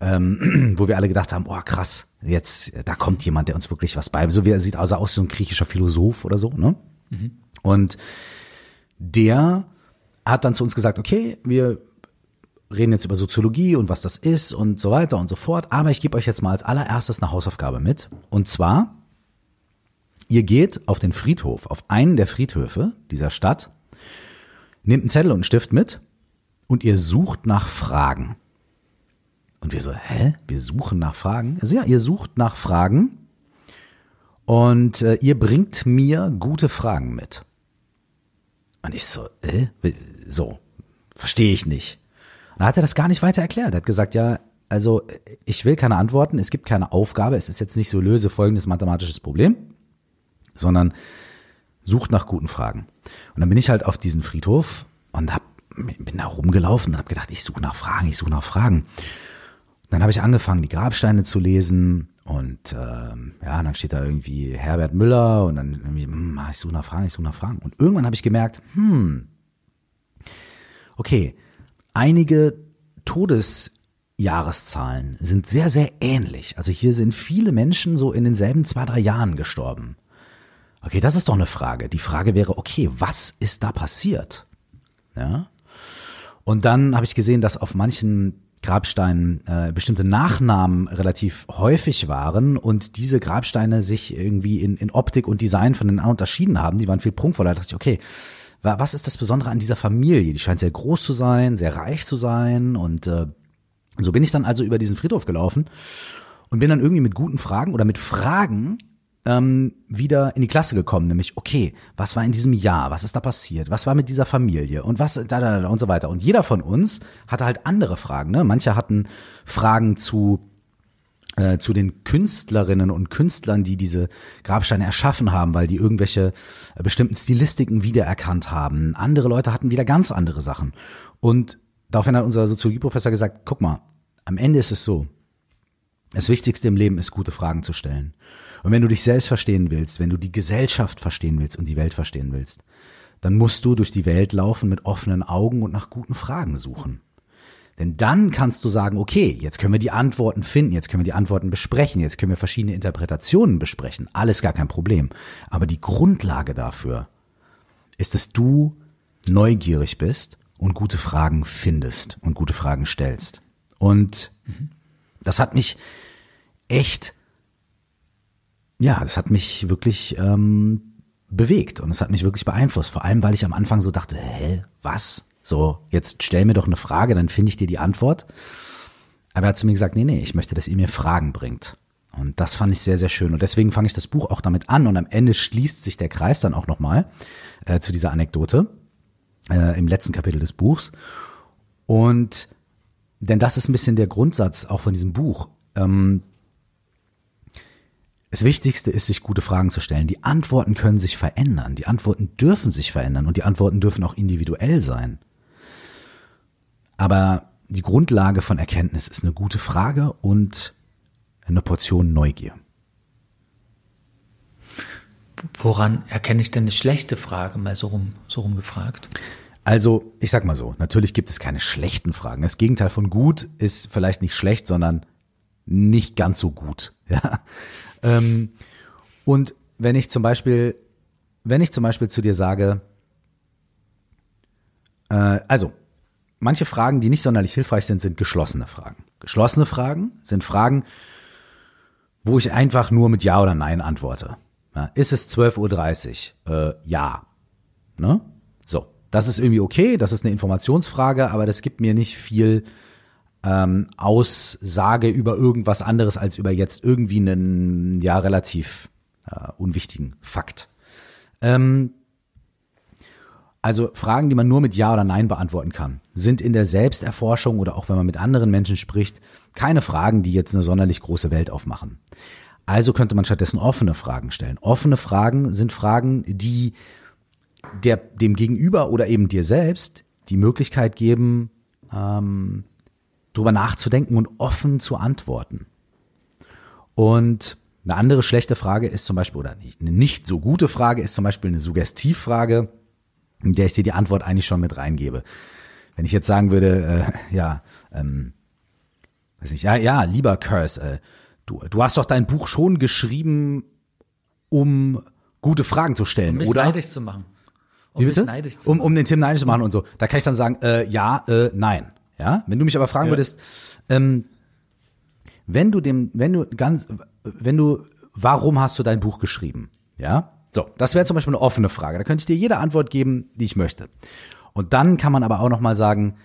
ähm, wo wir alle gedacht haben, oh krass, jetzt, da kommt jemand, der uns wirklich was bei. So wie er sieht, also aus so ein griechischer Philosoph oder so, ne? Mhm. Und der hat dann zu uns gesagt, okay, wir reden jetzt über Soziologie und was das ist und so weiter und so fort. Aber ich gebe euch jetzt mal als allererstes eine Hausaufgabe mit. Und zwar, ihr geht auf den Friedhof, auf einen der Friedhöfe dieser Stadt, nehmt einen Zettel und einen Stift mit und ihr sucht nach Fragen. Und wir so, hä? Wir suchen nach Fragen? Also ja, ihr sucht nach Fragen Und äh, ihr bringt mir gute Fragen mit. Und ich so, äh, so, verstehe ich nicht. Und dann hat er das gar nicht weiter erklärt. Er hat gesagt, ja, also ich will keine Antworten, es gibt keine Aufgabe, es ist jetzt nicht so löse folgendes mathematisches Problem, sondern sucht nach guten Fragen. Und dann bin ich halt auf diesen Friedhof und hab, bin da rumgelaufen und habe gedacht, ich suche nach Fragen, ich suche nach Fragen. Und dann habe ich angefangen, die Grabsteine zu lesen und ähm, ja, dann steht da irgendwie Herbert Müller und dann irgendwie, hm, ich suche nach Fragen, ich suche nach Fragen. Und irgendwann habe ich gemerkt, hm, okay, einige Todesjahreszahlen sind sehr, sehr ähnlich. Also hier sind viele Menschen so in denselben zwei, drei Jahren gestorben. Okay, das ist doch eine Frage. Die Frage wäre, okay, was ist da passiert? Ja. Und dann habe ich gesehen, dass auf manchen Grabsteinen äh, bestimmte Nachnamen relativ häufig waren und diese Grabsteine sich irgendwie in, in Optik und Design von den anderen unterschieden haben. Die waren viel prunkvoller. Da dachte ich, okay, was ist das Besondere an dieser Familie? Die scheint sehr groß zu sein, sehr reich zu sein und äh, so bin ich dann also über diesen Friedhof gelaufen und bin dann irgendwie mit guten Fragen oder mit Fragen ähm, wieder in die Klasse gekommen, nämlich, okay, was war in diesem Jahr, was ist da passiert, was war mit dieser Familie und was, da, da, da und so weiter. Und jeder von uns hatte halt andere Fragen. Ne? Manche hatten Fragen zu äh, zu den Künstlerinnen und Künstlern, die diese Grabsteine erschaffen haben, weil die irgendwelche äh, bestimmten Stilistiken wiedererkannt haben. Andere Leute hatten wieder ganz andere Sachen. Und daraufhin hat unser Soziologieprofessor gesagt, guck mal, am Ende ist es so, das Wichtigste im Leben ist, gute Fragen zu stellen. Und wenn du dich selbst verstehen willst, wenn du die Gesellschaft verstehen willst und die Welt verstehen willst, dann musst du durch die Welt laufen mit offenen Augen und nach guten Fragen suchen. Denn dann kannst du sagen, okay, jetzt können wir die Antworten finden, jetzt können wir die Antworten besprechen, jetzt können wir verschiedene Interpretationen besprechen, alles gar kein Problem. Aber die Grundlage dafür ist, dass du neugierig bist und gute Fragen findest und gute Fragen stellst. Und das hat mich echt ja, das hat mich wirklich ähm, bewegt und es hat mich wirklich beeinflusst. Vor allem, weil ich am Anfang so dachte, hä, was? So, jetzt stell mir doch eine Frage, dann finde ich dir die Antwort. Aber er hat zu mir gesagt, nee, nee, ich möchte, dass ihr mir Fragen bringt. Und das fand ich sehr, sehr schön. Und deswegen fange ich das Buch auch damit an. Und am Ende schließt sich der Kreis dann auch nochmal äh, zu dieser Anekdote äh, im letzten Kapitel des Buchs. Und denn das ist ein bisschen der Grundsatz auch von diesem Buch. Ähm, das Wichtigste ist, sich gute Fragen zu stellen. Die Antworten können sich verändern. Die Antworten dürfen sich verändern und die Antworten dürfen auch individuell sein. Aber die Grundlage von Erkenntnis ist eine gute Frage und eine Portion Neugier. Woran erkenne ich denn eine schlechte Frage, mal so rum, so rum gefragt? Also, ich sag mal so, natürlich gibt es keine schlechten Fragen. Das Gegenteil von gut ist vielleicht nicht schlecht, sondern nicht ganz so gut. Ja? Ähm, und wenn ich zum Beispiel, wenn ich zum Beispiel zu dir sage, äh, also, manche Fragen, die nicht sonderlich hilfreich sind, sind geschlossene Fragen. Geschlossene Fragen sind Fragen, wo ich einfach nur mit Ja oder Nein antworte. Ja, ist es 12.30 Uhr? Äh, ja. Ne? So, das ist irgendwie okay, das ist eine Informationsfrage, aber das gibt mir nicht viel ähm, Aussage über irgendwas anderes als über jetzt irgendwie einen ja relativ äh, unwichtigen Fakt. Ähm, also Fragen, die man nur mit Ja oder Nein beantworten kann, sind in der Selbsterforschung oder auch wenn man mit anderen Menschen spricht, keine Fragen, die jetzt eine sonderlich große Welt aufmachen. Also könnte man stattdessen offene Fragen stellen. Offene Fragen sind Fragen, die der, dem Gegenüber oder eben dir selbst die Möglichkeit geben, ähm, drüber nachzudenken und offen zu antworten. Und eine andere schlechte Frage ist zum Beispiel, oder eine nicht so gute Frage ist zum Beispiel eine Suggestivfrage, in der ich dir die Antwort eigentlich schon mit reingebe. Wenn ich jetzt sagen würde, äh, ja, ähm, weiß nicht, ja, ja, lieber Curse, äh, du, du hast doch dein Buch schon geschrieben, um gute Fragen zu stellen, um mich oder? neidisch zu machen. Um Wie bitte? Um, um den Tim neidisch zu machen und so. Da kann ich dann sagen, äh, ja, äh, nein. Ja, wenn du mich aber fragen ja. würdest, ähm, wenn du dem, wenn du ganz, wenn du, warum hast du dein Buch geschrieben? Ja, so, das wäre zum Beispiel eine offene Frage. Da könnte ich dir jede Antwort geben, die ich möchte. Und dann kann man aber auch noch mal sagen,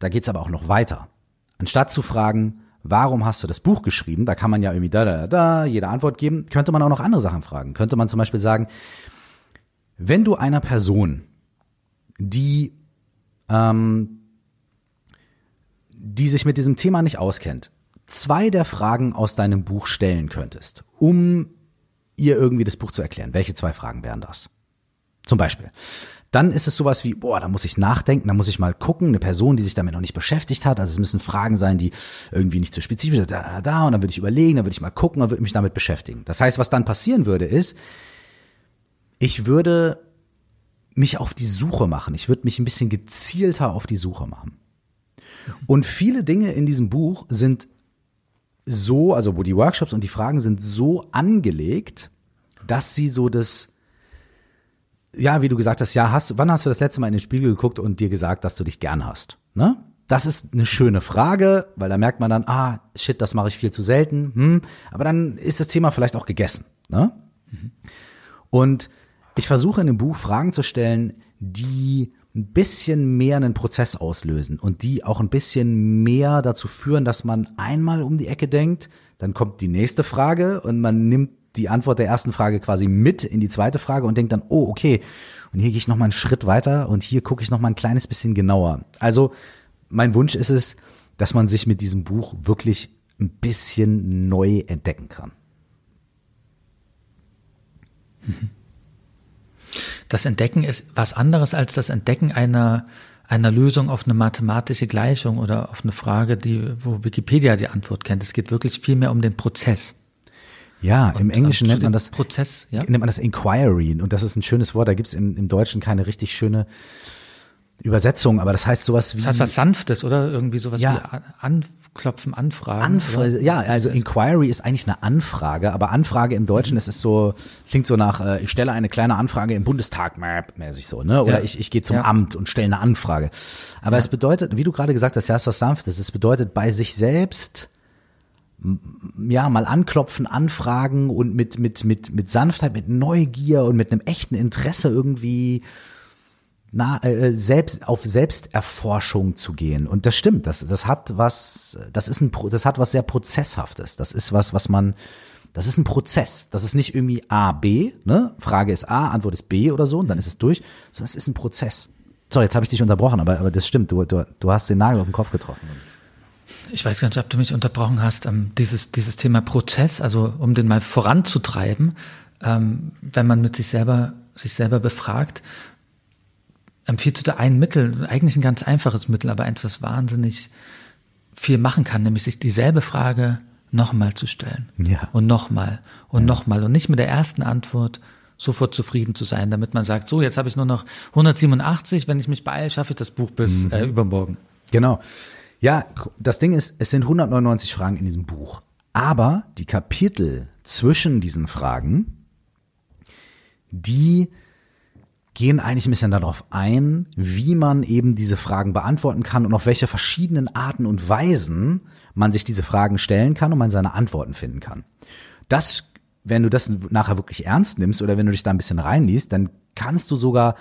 da geht's aber auch noch weiter. Anstatt zu fragen, warum hast du das Buch geschrieben? Da kann man ja irgendwie da, da, da, jede Antwort geben. Könnte man auch noch andere Sachen fragen. Könnte man zum Beispiel sagen, wenn du einer Person, die, ähm, die sich mit diesem Thema nicht auskennt, zwei der Fragen aus deinem Buch stellen könntest, um ihr irgendwie das Buch zu erklären, welche zwei Fragen wären das? Zum Beispiel. Dann ist es sowas wie, boah, da muss ich nachdenken, da muss ich mal gucken, eine Person, die sich damit noch nicht beschäftigt hat. Also es müssen Fragen sein, die irgendwie nicht zu so spezifisch sind, da, da, da, und dann würde ich überlegen, dann würde ich mal gucken, dann würde ich mich damit beschäftigen. Das heißt, was dann passieren würde, ist, ich würde mich auf die Suche machen. Ich würde mich ein bisschen gezielter auf die Suche machen. Und viele Dinge in diesem Buch sind so, also wo die Workshops und die Fragen sind so angelegt, dass sie so das, ja, wie du gesagt hast, ja, hast, wann hast du das letzte Mal in den Spiegel geguckt und dir gesagt, dass du dich gern hast? Ne? Das ist eine schöne Frage, weil da merkt man dann, ah, shit, das mache ich viel zu selten. Hm, aber dann ist das Thema vielleicht auch gegessen. Ne? Mhm. Und ich versuche in dem Buch Fragen zu stellen, die ein bisschen mehr einen Prozess auslösen und die auch ein bisschen mehr dazu führen, dass man einmal um die Ecke denkt, dann kommt die nächste Frage und man nimmt die Antwort der ersten Frage quasi mit in die zweite Frage und denkt dann, oh, okay, und hier gehe ich noch mal einen Schritt weiter und hier gucke ich noch mal ein kleines bisschen genauer. Also mein Wunsch ist es, dass man sich mit diesem Buch wirklich ein bisschen neu entdecken kann. Das Entdecken ist was anderes als das Entdecken einer, einer Lösung auf eine mathematische Gleichung oder auf eine Frage, die, wo Wikipedia die Antwort kennt. Es geht wirklich viel mehr um den Prozess. Ja, im Englischen nennt man das Prozess, ja? nennt man das Inquiry und das ist ein schönes Wort. Da gibt's im, im Deutschen keine richtig schöne Übersetzung, aber das heißt sowas wie. Das heißt was Sanftes, oder? Irgendwie sowas ja. wie Anklopfen, Anfragen. Anf ja, also Inquiry ist eigentlich eine Anfrage, aber Anfrage im Deutschen, das ist so, klingt so nach, äh, ich stelle eine kleine Anfrage im Bundestag, mäßig so, ne? Oder ja. ich, ich gehe zum ja. Amt und stelle eine Anfrage. Aber es bedeutet, wie du gerade gesagt hast, ja, ist was Sanftes. Es bedeutet bei sich selbst, ja, mal anklopfen, anfragen und mit, mit, mit, mit Sanftheit, mit Neugier und mit einem echten Interesse irgendwie na, äh, äh, selbst auf Selbsterforschung zu gehen. Und das stimmt, das, das hat was, das ist ein, das hat was sehr Prozesshaftes. Das ist was, was man, das ist ein Prozess. Das ist nicht irgendwie A, B, ne? Frage ist A, Antwort ist B oder so und dann ist es durch, sondern es ist ein Prozess. So, jetzt habe ich dich unterbrochen, aber, aber das stimmt, du, du, du hast den Nagel auf den Kopf getroffen. Ich weiß gar nicht, ob du mich unterbrochen hast. Ähm, dieses, dieses Thema Prozess, also um den mal voranzutreiben, ähm, wenn man mit sich selber, sich selber befragt, empfiehlst du da ein Mittel, eigentlich ein ganz einfaches Mittel, aber eins, was wahnsinnig viel machen kann, nämlich sich dieselbe Frage nochmal zu stellen. Ja. Und nochmal und ja. nochmal und nicht mit der ersten Antwort sofort zufrieden zu sein, damit man sagt, so, jetzt habe ich nur noch 187, wenn ich mich beeile, schaffe ich das Buch bis mhm. äh, übermorgen. Genau. Ja, das Ding ist, es sind 199 Fragen in diesem Buch. Aber die Kapitel zwischen diesen Fragen, die gehen eigentlich ein bisschen darauf ein, wie man eben diese Fragen beantworten kann und auf welche verschiedenen Arten und Weisen man sich diese Fragen stellen kann und man seine Antworten finden kann. Das, wenn du das nachher wirklich ernst nimmst oder wenn du dich da ein bisschen reinliest, dann kannst du sogar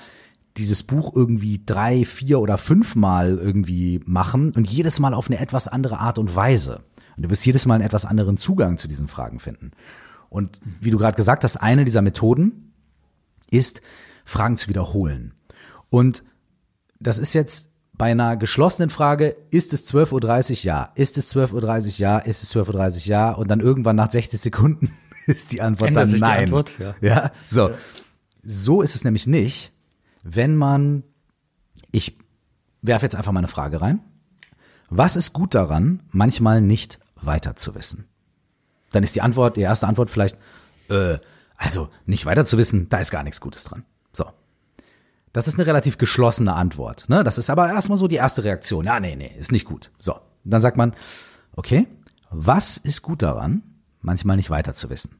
dieses Buch irgendwie drei, vier oder fünfmal irgendwie machen und jedes Mal auf eine etwas andere Art und Weise. Und du wirst jedes Mal einen etwas anderen Zugang zu diesen Fragen finden. Und wie du gerade gesagt hast, eine dieser Methoden ist, Fragen zu wiederholen. Und das ist jetzt bei einer geschlossenen Frage, ist es 12.30 Uhr? Ja. Ist es 12.30 Uhr? Ja. Ist es 12.30 Uhr? Ja. Und dann irgendwann nach 60 Sekunden ist die Antwort Ändert dann nein. Antwort? Ja. ja. So. Ja. So ist es nämlich nicht, wenn man, ich werfe jetzt einfach mal eine Frage rein. Was ist gut daran, manchmal nicht weiter zu wissen? Dann ist die Antwort, die erste Antwort vielleicht, äh, also nicht weiter zu wissen, da ist gar nichts Gutes dran. So. Das ist eine relativ geschlossene Antwort. Ne? Das ist aber erstmal so die erste Reaktion. Ja, nee, nee, ist nicht gut. So. Dann sagt man, okay, was ist gut daran, manchmal nicht weiter zu wissen?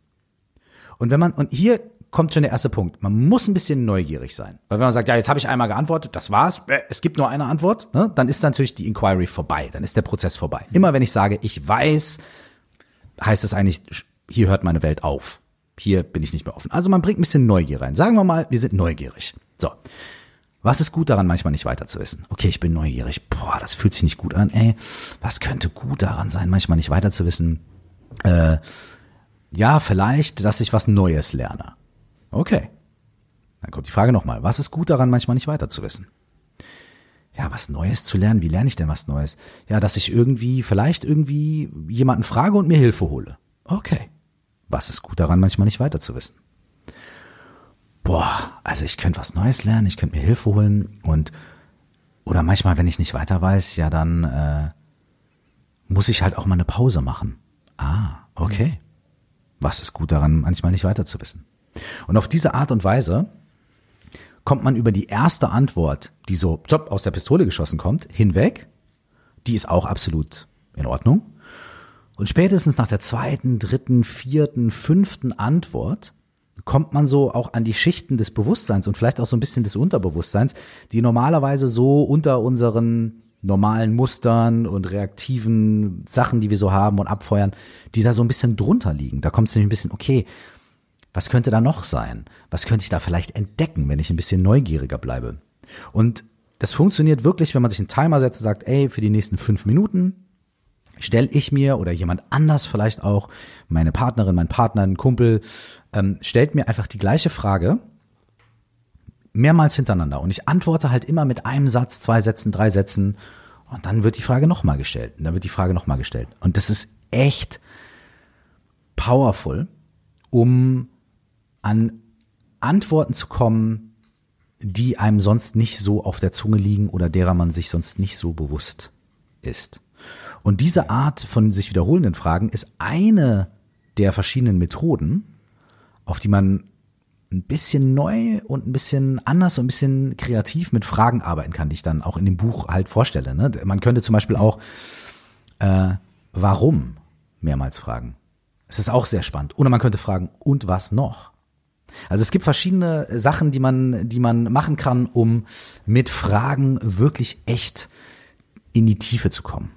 Und wenn man, und hier kommt schon der erste Punkt. Man muss ein bisschen neugierig sein. Weil wenn man sagt, ja, jetzt habe ich einmal geantwortet, das war's, äh, es gibt nur eine Antwort, ne, dann ist natürlich die Inquiry vorbei, dann ist der Prozess vorbei. Immer wenn ich sage, ich weiß, heißt es eigentlich, hier hört meine Welt auf hier bin ich nicht mehr offen. Also man bringt ein bisschen Neugier rein. Sagen wir mal, wir sind neugierig. So. Was ist gut daran, manchmal nicht weiter zu wissen? Okay, ich bin neugierig. Boah, das fühlt sich nicht gut an. Ey, was könnte gut daran sein, manchmal nicht weiter zu wissen? Äh, ja, vielleicht, dass ich was Neues lerne. Okay. Dann kommt die Frage nochmal. Was ist gut daran, manchmal nicht weiter zu wissen? Ja, was Neues zu lernen. Wie lerne ich denn was Neues? Ja, dass ich irgendwie, vielleicht irgendwie jemanden frage und mir Hilfe hole. Okay. Was ist gut daran, manchmal nicht weiter zu wissen? boah, also ich könnte was Neues lernen, ich könnte mir Hilfe holen und oder manchmal, wenn ich nicht weiter weiß, ja, dann äh, muss ich halt auch mal eine Pause machen. Ah, okay. Was ist gut daran, manchmal nicht weiter zu wissen? Und auf diese Art und Weise kommt man über die erste Antwort, die so zopp, aus der Pistole geschossen kommt, hinweg. Die ist auch absolut in Ordnung. Und spätestens nach der zweiten, dritten, vierten, fünften Antwort kommt man so auch an die Schichten des Bewusstseins und vielleicht auch so ein bisschen des Unterbewusstseins, die normalerweise so unter unseren normalen Mustern und reaktiven Sachen, die wir so haben und abfeuern, die da so ein bisschen drunter liegen. Da kommt es nämlich ein bisschen, okay, was könnte da noch sein? Was könnte ich da vielleicht entdecken, wenn ich ein bisschen neugieriger bleibe? Und das funktioniert wirklich, wenn man sich einen Timer setzt und sagt, ey, für die nächsten fünf Minuten stelle ich mir oder jemand anders vielleicht auch, meine Partnerin, mein Partner, ein Kumpel, ähm, stellt mir einfach die gleiche Frage mehrmals hintereinander und ich antworte halt immer mit einem Satz, zwei Sätzen, drei Sätzen und dann wird die Frage nochmal gestellt und dann wird die Frage nochmal gestellt und das ist echt powerful, um an Antworten zu kommen, die einem sonst nicht so auf der Zunge liegen oder derer man sich sonst nicht so bewusst ist. Und diese Art von sich wiederholenden Fragen ist eine der verschiedenen Methoden, auf die man ein bisschen neu und ein bisschen anders und ein bisschen kreativ mit Fragen arbeiten kann, die ich dann auch in dem Buch halt vorstelle. Ne? Man könnte zum Beispiel auch äh, warum mehrmals fragen. Es ist auch sehr spannend. Oder man könnte fragen, und was noch? Also es gibt verschiedene Sachen, die man, die man machen kann, um mit Fragen wirklich echt in die Tiefe zu kommen.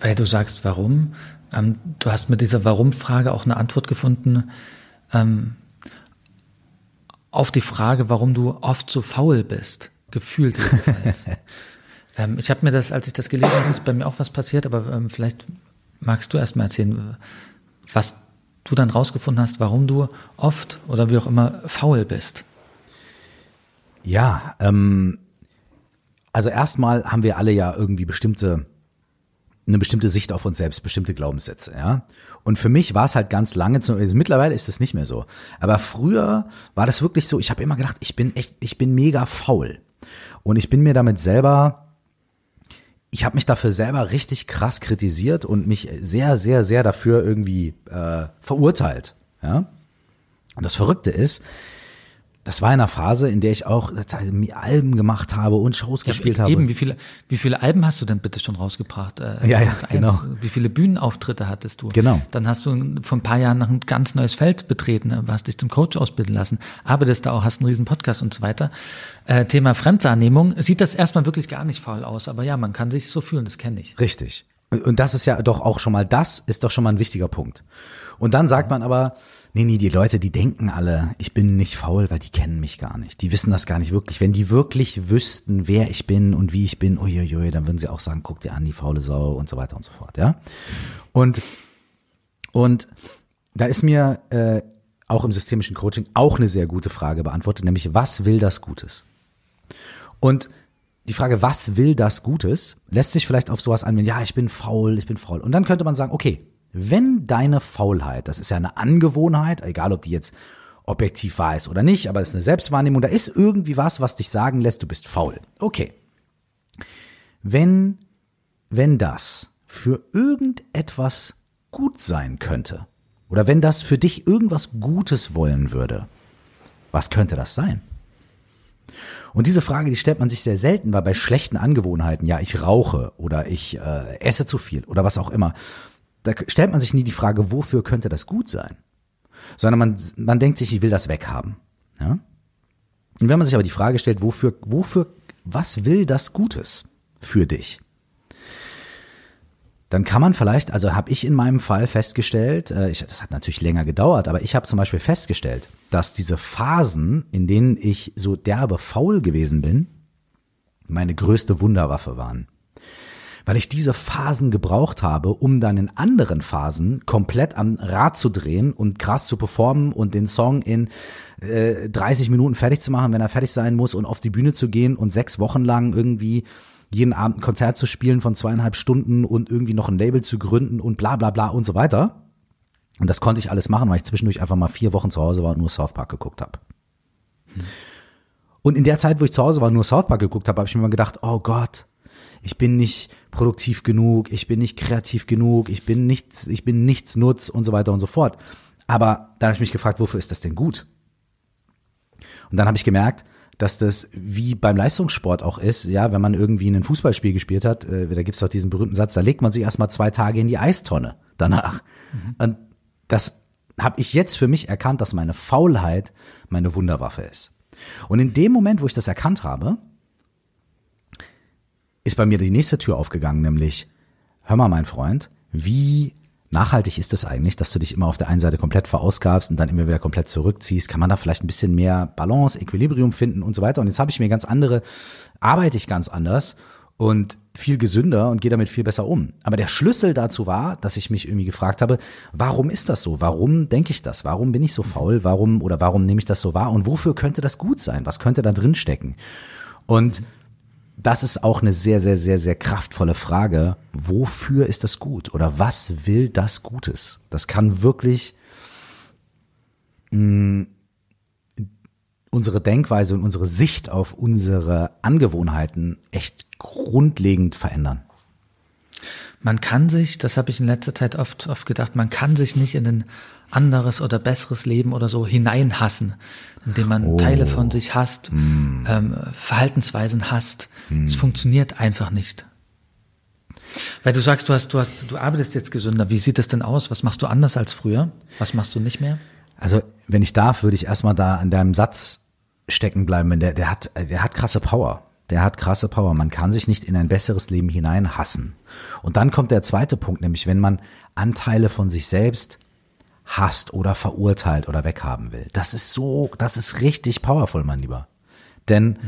Weil du sagst, warum? Ähm, du hast mit dieser Warum-Frage auch eine Antwort gefunden ähm, auf die Frage, warum du oft so faul bist. Gefühlt jedenfalls. ähm, ich habe mir das, als ich das gelesen habe, ist bei mir auch was passiert, aber ähm, vielleicht magst du erst mal erzählen, was du dann rausgefunden hast, warum du oft oder wie auch immer faul bist. Ja, ähm, also erstmal haben wir alle ja irgendwie bestimmte eine bestimmte Sicht auf uns selbst, bestimmte Glaubenssätze, ja. Und für mich war es halt ganz lange, zu, mittlerweile ist das nicht mehr so. Aber früher war das wirklich so, ich habe immer gedacht, ich bin echt, ich bin mega faul. Und ich bin mir damit selber, ich habe mich dafür selber richtig krass kritisiert und mich sehr, sehr, sehr dafür irgendwie äh, verurteilt, ja. Und das Verrückte ist, das war in einer Phase, in der ich auch Alben gemacht habe und Shows ja, gespielt habe. Eben, wie viele, wie viele Alben hast du denn bitte schon rausgebracht? Äh, ja, ja, genau. Wie viele Bühnenauftritte hattest du? Genau. Dann hast du vor ein paar Jahren noch ein ganz neues Feld betreten, hast dich zum Coach ausbilden lassen, arbeitest da auch, hast einen riesen Podcast und so weiter. Äh, Thema Fremdwahrnehmung, sieht das erstmal wirklich gar nicht faul aus, aber ja, man kann sich so fühlen, das kenne ich. Richtig. Und das ist ja doch auch schon mal, das ist doch schon mal ein wichtiger Punkt. Und dann sagt man aber, nee, nee, die Leute, die denken alle, ich bin nicht faul, weil die kennen mich gar nicht. Die wissen das gar nicht wirklich. Wenn die wirklich wüssten, wer ich bin und wie ich bin, uiuiui, dann würden sie auch sagen, guck dir an, die faule Sau und so weiter und so fort, ja. Und, und da ist mir äh, auch im systemischen Coaching auch eine sehr gute Frage beantwortet, nämlich was will das Gutes? Und die Frage, was will das Gutes, lässt sich vielleicht auf sowas anwenden, ja, ich bin faul, ich bin faul. Und dann könnte man sagen, okay, wenn deine Faulheit, das ist ja eine Angewohnheit, egal ob die jetzt objektiv wahr ist oder nicht, aber es ist eine Selbstwahrnehmung, da ist irgendwie was, was dich sagen lässt, du bist faul. Okay. Wenn, wenn das für irgendetwas gut sein könnte, oder wenn das für dich irgendwas Gutes wollen würde, was könnte das sein? Und diese Frage, die stellt man sich sehr selten, weil bei schlechten Angewohnheiten, ja, ich rauche oder ich äh, esse zu viel oder was auch immer, da stellt man sich nie die Frage, wofür könnte das gut sein? Sondern man, man denkt sich, ich will das weghaben. Ja? Und wenn man sich aber die Frage stellt, wofür, wofür, was will das Gutes für dich? dann kann man vielleicht, also habe ich in meinem Fall festgestellt, äh, ich, das hat natürlich länger gedauert, aber ich habe zum Beispiel festgestellt, dass diese Phasen, in denen ich so derbe faul gewesen bin, meine größte Wunderwaffe waren. Weil ich diese Phasen gebraucht habe, um dann in anderen Phasen komplett am Rad zu drehen und krass zu performen und den Song in äh, 30 Minuten fertig zu machen, wenn er fertig sein muss und auf die Bühne zu gehen und sechs Wochen lang irgendwie jeden Abend ein Konzert zu spielen von zweieinhalb Stunden und irgendwie noch ein Label zu gründen und bla bla bla und so weiter. Und das konnte ich alles machen, weil ich zwischendurch einfach mal vier Wochen zu Hause war und nur South Park geguckt habe. Hm. Und in der Zeit, wo ich zu Hause war und nur South Park geguckt habe, habe ich mir mal gedacht, oh Gott, ich bin nicht produktiv genug, ich bin nicht kreativ genug, ich bin nichts, ich bin nichts nutz und so weiter und so fort. Aber dann habe ich mich gefragt, wofür ist das denn gut? Und dann habe ich gemerkt, dass das wie beim Leistungssport auch ist, ja, wenn man irgendwie ein Fußballspiel gespielt hat, äh, da gibt's doch diesen berühmten Satz, da legt man sich erstmal zwei Tage in die Eistonne danach. Mhm. Und das habe ich jetzt für mich erkannt, dass meine Faulheit meine Wunderwaffe ist. Und in dem Moment, wo ich das erkannt habe, ist bei mir die nächste Tür aufgegangen, nämlich, hör mal, mein Freund, wie nachhaltig ist es eigentlich, dass du dich immer auf der einen Seite komplett verausgabst und dann immer wieder komplett zurückziehst? Kann man da vielleicht ein bisschen mehr Balance, Equilibrium finden und so weiter? Und jetzt habe ich mir ganz andere, arbeite ich ganz anders und viel gesünder und gehe damit viel besser um. Aber der Schlüssel dazu war, dass ich mich irgendwie gefragt habe, warum ist das so? Warum denke ich das? Warum bin ich so faul? Warum oder warum nehme ich das so wahr? Und wofür könnte das gut sein? Was könnte da drin stecken? Und das ist auch eine sehr, sehr, sehr, sehr kraftvolle Frage. Wofür ist das gut? Oder was will das Gutes? Das kann wirklich mm, unsere Denkweise und unsere Sicht auf unsere Angewohnheiten echt grundlegend verändern. Man kann sich, das habe ich in letzter Zeit oft, oft gedacht, man kann sich nicht in ein anderes oder besseres Leben oder so hineinhassen, indem man oh. Teile von sich hasst, mm. ähm, Verhaltensweisen hasst. Es mm. funktioniert einfach nicht. Weil du sagst, du hast, du hast, du arbeitest jetzt gesünder. Wie sieht das denn aus? Was machst du anders als früher? Was machst du nicht mehr? Also, wenn ich darf, würde ich erstmal da an deinem Satz stecken bleiben, wenn der, der hat, der hat krasse Power. Der hat krasse Power. Man kann sich nicht in ein besseres Leben hinein hassen. Und dann kommt der zweite Punkt, nämlich wenn man Anteile von sich selbst hasst oder verurteilt oder weghaben will. Das ist so, das ist richtig powerful, mein Lieber. Denn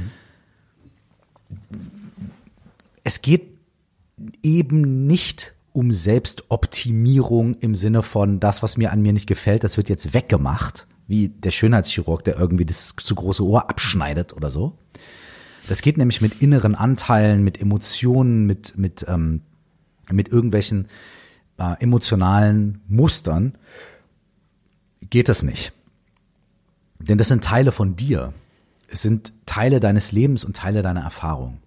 mhm. es geht eben nicht um Selbstoptimierung im Sinne von das, was mir an mir nicht gefällt, das wird jetzt weggemacht, wie der Schönheitschirurg, der irgendwie das zu große Ohr abschneidet oder so. Das geht nämlich mit inneren Anteilen, mit Emotionen, mit, mit, ähm, mit irgendwelchen äh, emotionalen Mustern, geht das nicht. Denn das sind Teile von dir. Es sind Teile deines Lebens und Teile deiner Erfahrung.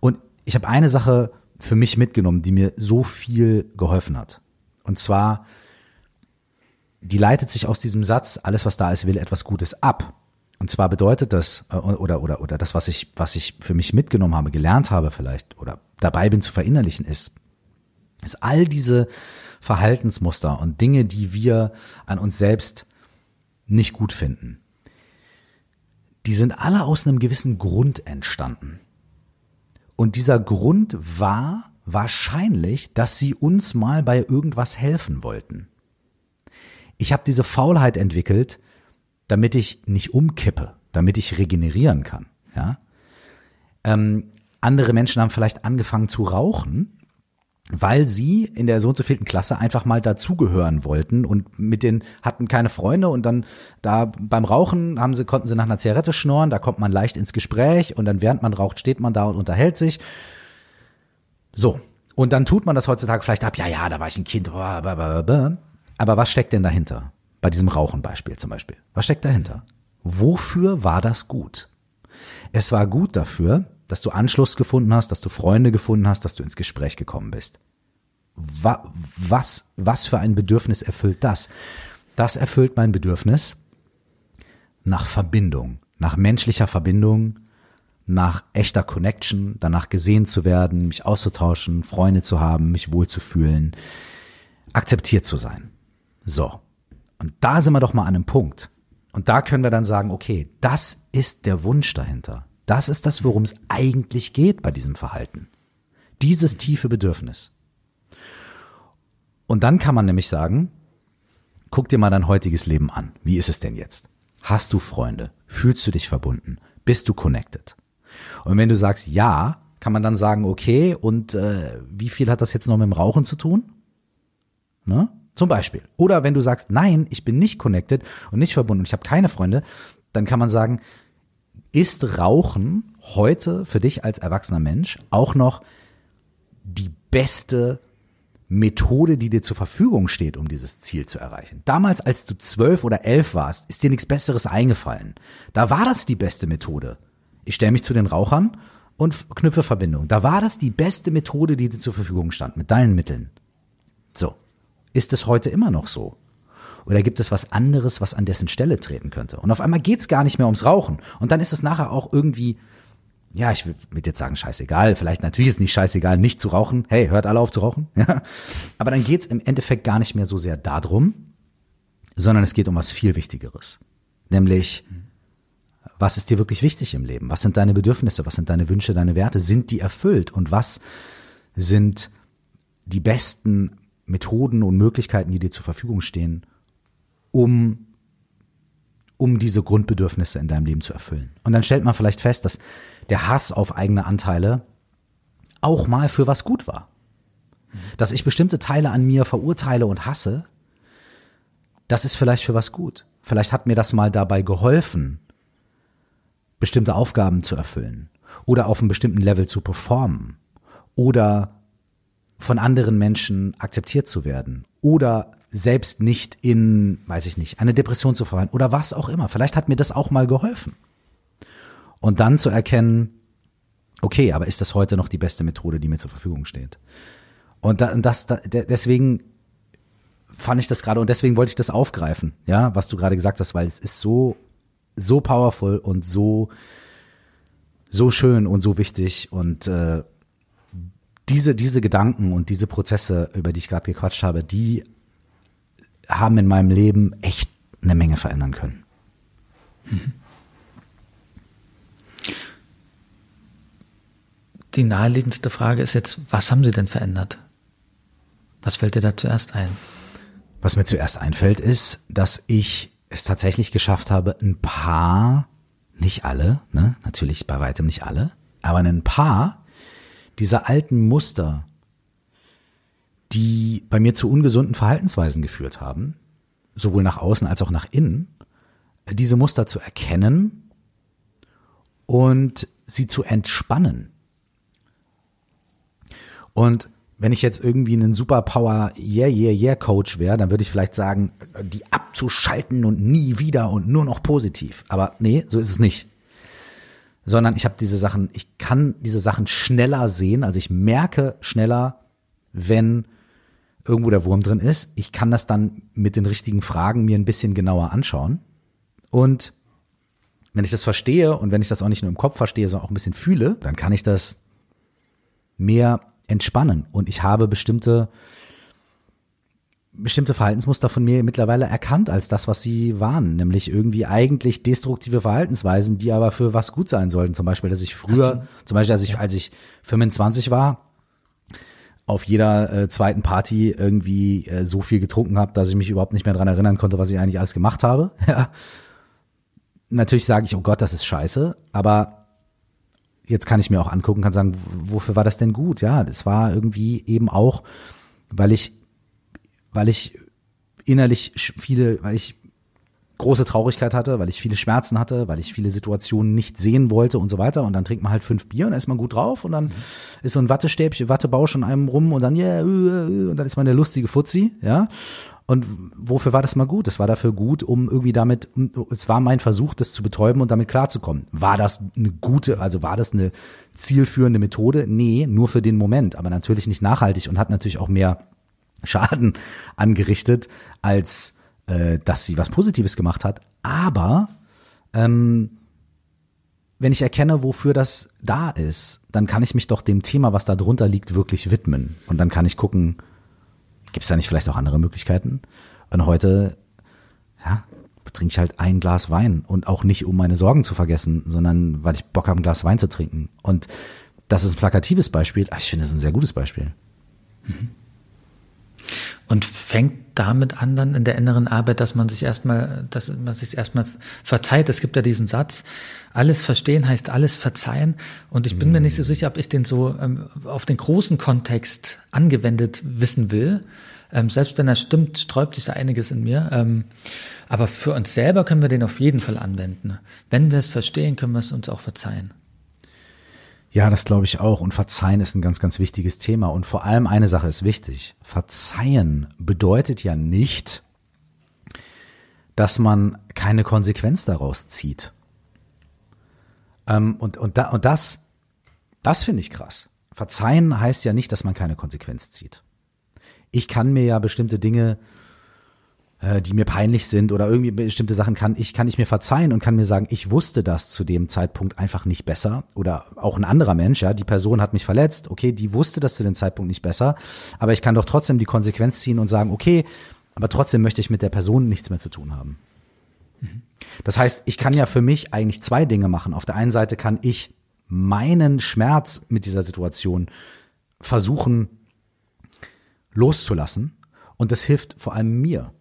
Und ich habe eine Sache für mich mitgenommen, die mir so viel geholfen hat. Und zwar, die leitet sich aus diesem Satz, alles was da ist, will etwas Gutes ab. Und zwar bedeutet das, äh, oder, oder, oder das, was ich, was ich für mich mitgenommen habe, gelernt habe vielleicht, oder dabei bin zu verinnerlichen, ist, ist all diese Verhaltensmuster und Dinge, die wir an uns selbst nicht gut finden, die sind alle aus einem gewissen Grund entstanden. Und dieser Grund war wahrscheinlich, dass sie uns mal bei irgendwas helfen wollten. Ich habe diese Faulheit entwickelt, damit ich nicht umkippe, damit ich regenerieren kann. Ja? Ähm, andere Menschen haben vielleicht angefangen zu rauchen, weil sie in der so und so vierten Klasse einfach mal dazugehören wollten und mit den hatten keine Freunde und dann da beim Rauchen haben sie konnten sie nach einer Zigarette schnorren, da kommt man leicht ins Gespräch und dann während man raucht steht man da und unterhält sich. So und dann tut man das heutzutage vielleicht ab. Ja, ja, da war ich ein Kind. Aber was steckt denn dahinter? Bei diesem Rauchenbeispiel zum Beispiel. Was steckt dahinter? Wofür war das gut? Es war gut dafür, dass du Anschluss gefunden hast, dass du Freunde gefunden hast, dass du ins Gespräch gekommen bist. Was, was für ein Bedürfnis erfüllt das? Das erfüllt mein Bedürfnis nach Verbindung, nach menschlicher Verbindung, nach echter Connection, danach gesehen zu werden, mich auszutauschen, Freunde zu haben, mich wohlzufühlen, akzeptiert zu sein. So. Und da sind wir doch mal an einem Punkt. Und da können wir dann sagen, okay, das ist der Wunsch dahinter. Das ist das, worum es eigentlich geht bei diesem Verhalten. Dieses tiefe Bedürfnis. Und dann kann man nämlich sagen, guck dir mal dein heutiges Leben an. Wie ist es denn jetzt? Hast du Freunde? Fühlst du dich verbunden? Bist du connected? Und wenn du sagst ja, kann man dann sagen, okay, und äh, wie viel hat das jetzt noch mit dem Rauchen zu tun? Ne? Zum Beispiel. Oder wenn du sagst, nein, ich bin nicht connected und nicht verbunden und ich habe keine Freunde, dann kann man sagen, ist Rauchen heute für dich als erwachsener Mensch auch noch die beste Methode, die dir zur Verfügung steht, um dieses Ziel zu erreichen. Damals, als du zwölf oder elf warst, ist dir nichts Besseres eingefallen. Da war das die beste Methode. Ich stelle mich zu den Rauchern und knüpfe Verbindung. Da war das die beste Methode, die dir zur Verfügung stand, mit deinen Mitteln. So. Ist es heute immer noch so? Oder gibt es was anderes, was an dessen Stelle treten könnte? Und auf einmal geht's gar nicht mehr ums Rauchen. Und dann ist es nachher auch irgendwie, ja, ich würde jetzt sagen, scheißegal. Vielleicht natürlich ist es nicht scheißegal, nicht zu rauchen. Hey, hört alle auf zu rauchen. Ja. Aber dann geht's im Endeffekt gar nicht mehr so sehr darum, sondern es geht um was viel Wichtigeres. Nämlich, was ist dir wirklich wichtig im Leben? Was sind deine Bedürfnisse? Was sind deine Wünsche, deine Werte? Sind die erfüllt? Und was sind die besten Methoden und Möglichkeiten, die dir zur Verfügung stehen, um, um diese Grundbedürfnisse in deinem Leben zu erfüllen. Und dann stellt man vielleicht fest, dass der Hass auf eigene Anteile auch mal für was gut war. Dass ich bestimmte Teile an mir verurteile und hasse, das ist vielleicht für was gut. Vielleicht hat mir das mal dabei geholfen, bestimmte Aufgaben zu erfüllen oder auf einem bestimmten Level zu performen oder von anderen Menschen akzeptiert zu werden oder selbst nicht in, weiß ich nicht, eine Depression zu verfallen oder was auch immer. Vielleicht hat mir das auch mal geholfen. Und dann zu erkennen, okay, aber ist das heute noch die beste Methode, die mir zur Verfügung steht? Und das, deswegen fand ich das gerade und deswegen wollte ich das aufgreifen, ja, was du gerade gesagt hast, weil es ist so, so powerful und so, so schön und so wichtig und äh, diese, diese Gedanken und diese Prozesse, über die ich gerade gequatscht habe, die haben in meinem Leben echt eine Menge verändern können. Die naheliegendste Frage ist jetzt, was haben Sie denn verändert? Was fällt dir da zuerst ein? Was mir zuerst einfällt, ist, dass ich es tatsächlich geschafft habe, ein paar, nicht alle, ne, natürlich bei weitem nicht alle, aber ein paar dieser alten Muster, die bei mir zu ungesunden Verhaltensweisen geführt haben, sowohl nach außen als auch nach innen, diese Muster zu erkennen und sie zu entspannen. Und wenn ich jetzt irgendwie ein Superpower Yeah Yeah Yeah Coach wäre, dann würde ich vielleicht sagen, die abzuschalten und nie wieder und nur noch positiv. Aber nee, so ist es nicht sondern ich habe diese Sachen, ich kann diese Sachen schneller sehen, also ich merke schneller, wenn irgendwo der Wurm drin ist. Ich kann das dann mit den richtigen Fragen mir ein bisschen genauer anschauen. Und wenn ich das verstehe und wenn ich das auch nicht nur im Kopf verstehe, sondern auch ein bisschen fühle, dann kann ich das mehr entspannen. Und ich habe bestimmte bestimmte Verhaltensmuster von mir mittlerweile erkannt als das, was sie waren, nämlich irgendwie eigentlich destruktive Verhaltensweisen, die aber für was gut sein sollten. Zum Beispiel, dass ich früher, zum Beispiel, als ich, als ich 25 war, auf jeder äh, zweiten Party irgendwie äh, so viel getrunken habe, dass ich mich überhaupt nicht mehr dran erinnern konnte, was ich eigentlich alles gemacht habe. Ja. Natürlich sage ich, oh Gott, das ist scheiße, aber jetzt kann ich mir auch angucken, kann sagen, wofür war das denn gut? Ja, das war irgendwie eben auch, weil ich weil ich innerlich viele, weil ich große Traurigkeit hatte, weil ich viele Schmerzen hatte, weil ich viele Situationen nicht sehen wollte und so weiter. Und dann trinkt man halt fünf Bier und dann ist man gut drauf und dann mhm. ist so ein Wattestäbchen, Wattebausch an einem rum und dann, yeah, uh, uh, und dann ist man der lustige Fuzzi, ja. Und wofür war das mal gut? Es war dafür gut, um irgendwie damit, es war mein Versuch, das zu betäuben und damit klarzukommen. War das eine gute, also war das eine zielführende Methode? Nee, nur für den Moment, aber natürlich nicht nachhaltig und hat natürlich auch mehr Schaden angerichtet, als äh, dass sie was Positives gemacht hat. Aber ähm, wenn ich erkenne, wofür das da ist, dann kann ich mich doch dem Thema, was da drunter liegt, wirklich widmen. Und dann kann ich gucken, gibt es da nicht vielleicht auch andere Möglichkeiten? Und heute, ja, trinke ich halt ein Glas Wein und auch nicht, um meine Sorgen zu vergessen, sondern weil ich Bock habe, ein Glas Wein zu trinken. Und das ist ein plakatives Beispiel. Ach, ich finde, das ist ein sehr gutes Beispiel. Mhm. Und fängt damit an dann in der inneren Arbeit, dass man sich erstmal, dass man sich erstmal verzeiht. Es gibt ja diesen Satz, alles verstehen heißt alles verzeihen. Und ich bin mir nicht so sicher, ob ich den so ähm, auf den großen Kontext angewendet wissen will. Ähm, selbst wenn er stimmt, sträubt sich da einiges in mir. Ähm, aber für uns selber können wir den auf jeden Fall anwenden. Wenn wir es verstehen, können wir es uns auch verzeihen. Ja, das glaube ich auch. Und Verzeihen ist ein ganz, ganz wichtiges Thema. Und vor allem eine Sache ist wichtig. Verzeihen bedeutet ja nicht, dass man keine Konsequenz daraus zieht. Ähm, und, und, da, und das, das finde ich krass. Verzeihen heißt ja nicht, dass man keine Konsequenz zieht. Ich kann mir ja bestimmte Dinge äh, die mir peinlich sind oder irgendwie bestimmte Sachen kann ich kann ich mir verzeihen und kann mir sagen, ich wusste das zu dem Zeitpunkt einfach nicht besser oder auch ein anderer Mensch, ja, die Person hat mich verletzt, okay, die wusste das zu dem Zeitpunkt nicht besser, aber ich kann doch trotzdem die Konsequenz ziehen und sagen, okay, aber trotzdem möchte ich mit der Person nichts mehr zu tun haben. Das heißt, ich kann ja für mich eigentlich zwei Dinge machen. Auf der einen Seite kann ich meinen Schmerz mit dieser Situation versuchen loszulassen und das hilft vor allem mir.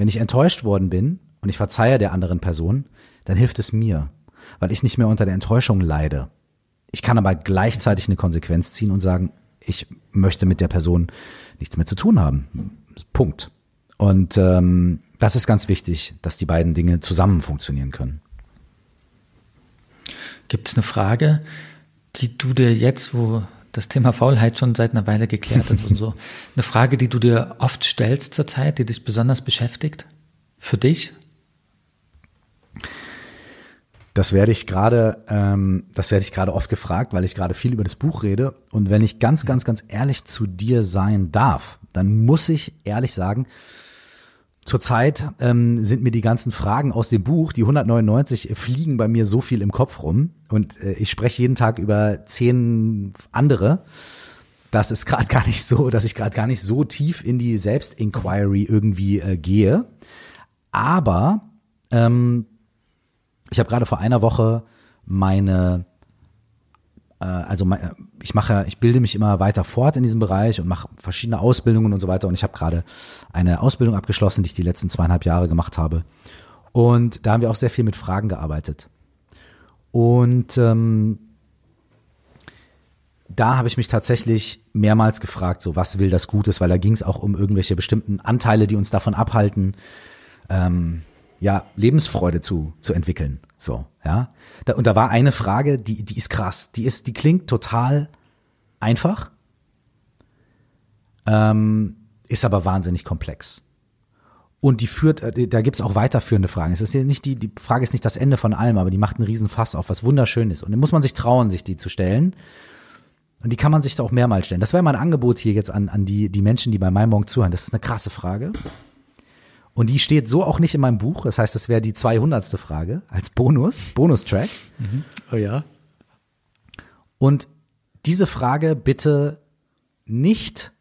Wenn ich enttäuscht worden bin und ich verzeihe der anderen Person, dann hilft es mir, weil ich nicht mehr unter der Enttäuschung leide. Ich kann aber gleichzeitig eine Konsequenz ziehen und sagen, ich möchte mit der Person nichts mehr zu tun haben. Punkt. Und ähm, das ist ganz wichtig, dass die beiden Dinge zusammen funktionieren können. Gibt es eine Frage, die du dir jetzt, wo das Thema Faulheit schon seit einer Weile geklärt ist und so. Eine Frage, die du dir oft stellst zurzeit, die dich besonders beschäftigt? Für dich? Das werde ich gerade, ähm, das werde ich gerade oft gefragt, weil ich gerade viel über das Buch rede. Und wenn ich ganz, ganz, ganz ehrlich zu dir sein darf, dann muss ich ehrlich sagen, Zurzeit ähm, sind mir die ganzen Fragen aus dem Buch, die 199, fliegen bei mir so viel im Kopf rum und äh, ich spreche jeden Tag über zehn andere. Das ist gerade gar nicht so, dass ich gerade gar nicht so tief in die Selbstinquiry irgendwie äh, gehe. Aber ähm, ich habe gerade vor einer Woche meine also ich mache, ich bilde mich immer weiter fort in diesem Bereich und mache verschiedene Ausbildungen und so weiter. Und ich habe gerade eine Ausbildung abgeschlossen, die ich die letzten zweieinhalb Jahre gemacht habe. Und da haben wir auch sehr viel mit Fragen gearbeitet. Und ähm, da habe ich mich tatsächlich mehrmals gefragt, so was will das Gutes, weil da ging es auch um irgendwelche bestimmten Anteile, die uns davon abhalten, ähm, ja, Lebensfreude zu, zu entwickeln. So, ja. Da, und da war eine Frage, die, die ist krass. Die ist, die klingt total einfach, ähm, ist aber wahnsinnig komplex. Und die führt, äh, da gibt's auch weiterführende Fragen. Es ist nicht die, die Frage ist nicht das Ende von allem, aber die macht einen riesen Fass auf, was wunderschön ist. Und dann muss man sich trauen, sich die zu stellen. Und die kann man sich auch mehrmals stellen. Das wäre mein Angebot hier jetzt an, an die, die Menschen, die bei MyMonk zuhören. Das ist eine krasse Frage. Und die steht so auch nicht in meinem Buch. Das heißt, das wäre die 200. Frage als Bonus, Bonustrack. Mhm. Oh ja. Und diese Frage bitte nicht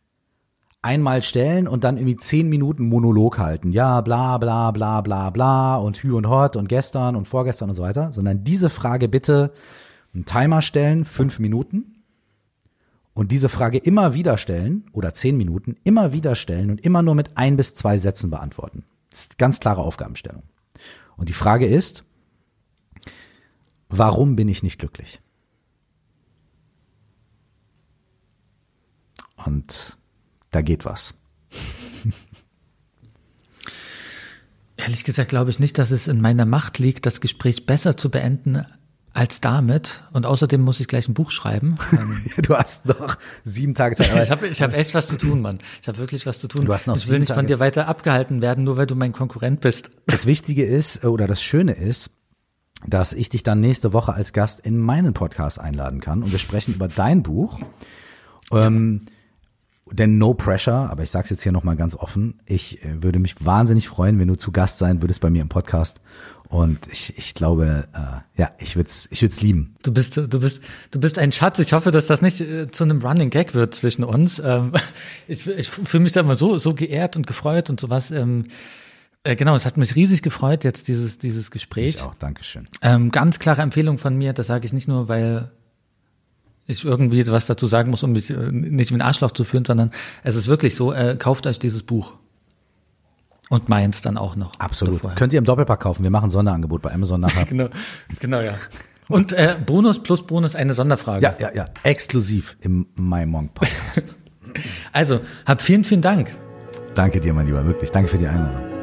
einmal stellen und dann irgendwie zehn Minuten Monolog halten. Ja, bla, bla, bla, bla, bla und Hü und Hot und gestern und vorgestern und so weiter. Sondern diese Frage bitte einen Timer stellen, fünf Minuten und diese Frage immer wieder stellen oder zehn Minuten immer wieder stellen und immer nur mit ein bis zwei Sätzen beantworten. Das ist ganz klare Aufgabenstellung. Und die Frage ist, warum bin ich nicht glücklich? Und da geht was. Ehrlich gesagt glaube ich nicht, dass es in meiner Macht liegt, das Gespräch besser zu beenden, als damit. Und außerdem muss ich gleich ein Buch schreiben. du hast noch sieben Tage Zeit. ich habe ich hab echt was zu tun, Mann. Ich habe wirklich was zu tun. Du hast noch ich will nicht Tage. von dir weiter abgehalten werden, nur weil du mein Konkurrent bist. Das Wichtige ist, oder das Schöne ist, dass ich dich dann nächste Woche als Gast in meinen Podcast einladen kann und wir sprechen über dein Buch. Ähm, denn no pressure, aber ich sage es jetzt hier nochmal ganz offen, ich äh, würde mich wahnsinnig freuen, wenn du zu Gast sein würdest bei mir im Podcast und ich, ich glaube, äh, ja, ich würde es ich würd's lieben. Du bist, du bist, du bist ein Schatz. Ich hoffe, dass das nicht äh, zu einem Running Gag wird zwischen uns. Ähm, ich ich fühle mich da immer so, so geehrt und gefreut und sowas. Ähm, äh, genau, es hat mich riesig gefreut, jetzt dieses, dieses Gespräch. Ich auch, Dankeschön. Ähm, ganz klare Empfehlung von mir, das sage ich nicht nur, weil ich irgendwie was dazu sagen muss, um mich äh, nicht mit Arschloch zu führen, sondern es ist wirklich so, äh, kauft euch dieses Buch. Und meins dann auch noch. Absolut. Könnt ihr im Doppelpack kaufen. Wir machen Sonderangebot bei Amazon nachher. genau, genau, ja. Und äh, Bonus plus Bonus eine Sonderfrage. Ja, ja, ja. Exklusiv im My Monk Podcast. also, hab vielen, vielen Dank. Danke dir, mein Lieber, wirklich. Danke für die Einladung.